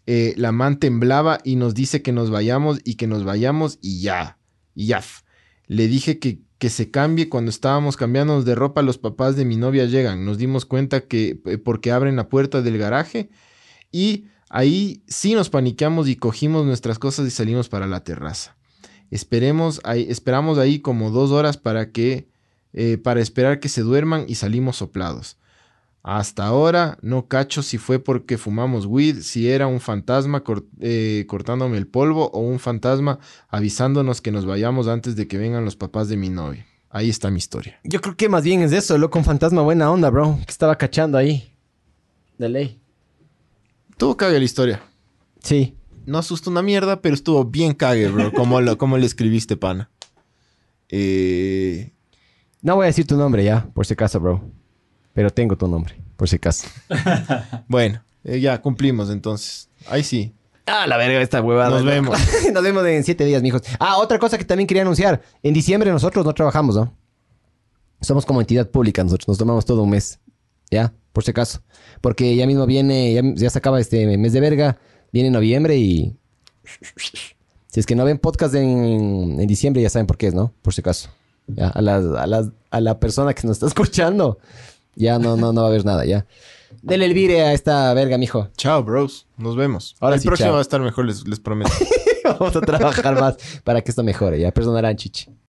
S1: Eh, la man temblaba y nos dice que nos vayamos y que nos vayamos y ya, yaf. Le dije que, que se cambie cuando estábamos cambiándonos de ropa, los papás de mi novia llegan. Nos dimos cuenta que eh, porque abren la puerta del garaje y ahí sí nos paniqueamos y cogimos nuestras cosas y salimos para la terraza. Esperemos ahí, esperamos ahí como dos horas para que eh, para esperar que se duerman y salimos soplados. Hasta ahora no cacho si fue porque fumamos weed, si era un fantasma eh, cortándome el polvo o un fantasma avisándonos que nos vayamos antes de que vengan los papás de mi novia. Ahí está mi historia.
S2: Yo creo que más bien es eso, loco, un fantasma buena onda, bro. Que estaba cachando ahí. De ley.
S1: Tuvo cague la historia.
S2: Sí.
S1: No asustó una mierda, pero estuvo bien cague, bro. Como lo, como le escribiste, pana. Eh,
S2: No voy a decir tu nombre ya, por si acaso, bro. Pero tengo tu nombre, por si acaso.
S1: bueno, eh, ya cumplimos entonces. Ahí sí.
S2: Ah, la verga, esta huevada.
S1: Nos vemos.
S2: Nos vemos en siete días, mijos. Ah, otra cosa que también quería anunciar. En diciembre nosotros no trabajamos, ¿no? Somos como entidad pública nosotros. Nos tomamos todo un mes. ¿Ya? Por si acaso. Porque ya mismo viene, ya, ya se acaba este mes de verga. Viene noviembre y... Si es que no ven podcast en, en diciembre, ya saben por qué es, ¿no? Por si acaso. Ya, a, las- a, las- a la persona que nos está escuchando, ya no, no, no va a haber nada, ya. Dele el vire a esta verga, mijo.
S1: Chao, bros. Nos vemos.
S2: Ahora
S1: el
S2: sí,
S1: próximo
S2: chao.
S1: va a estar mejor, les, les prometo.
S2: Vamos a trabajar más para que esto mejore, ya. Perdonarán, chichi.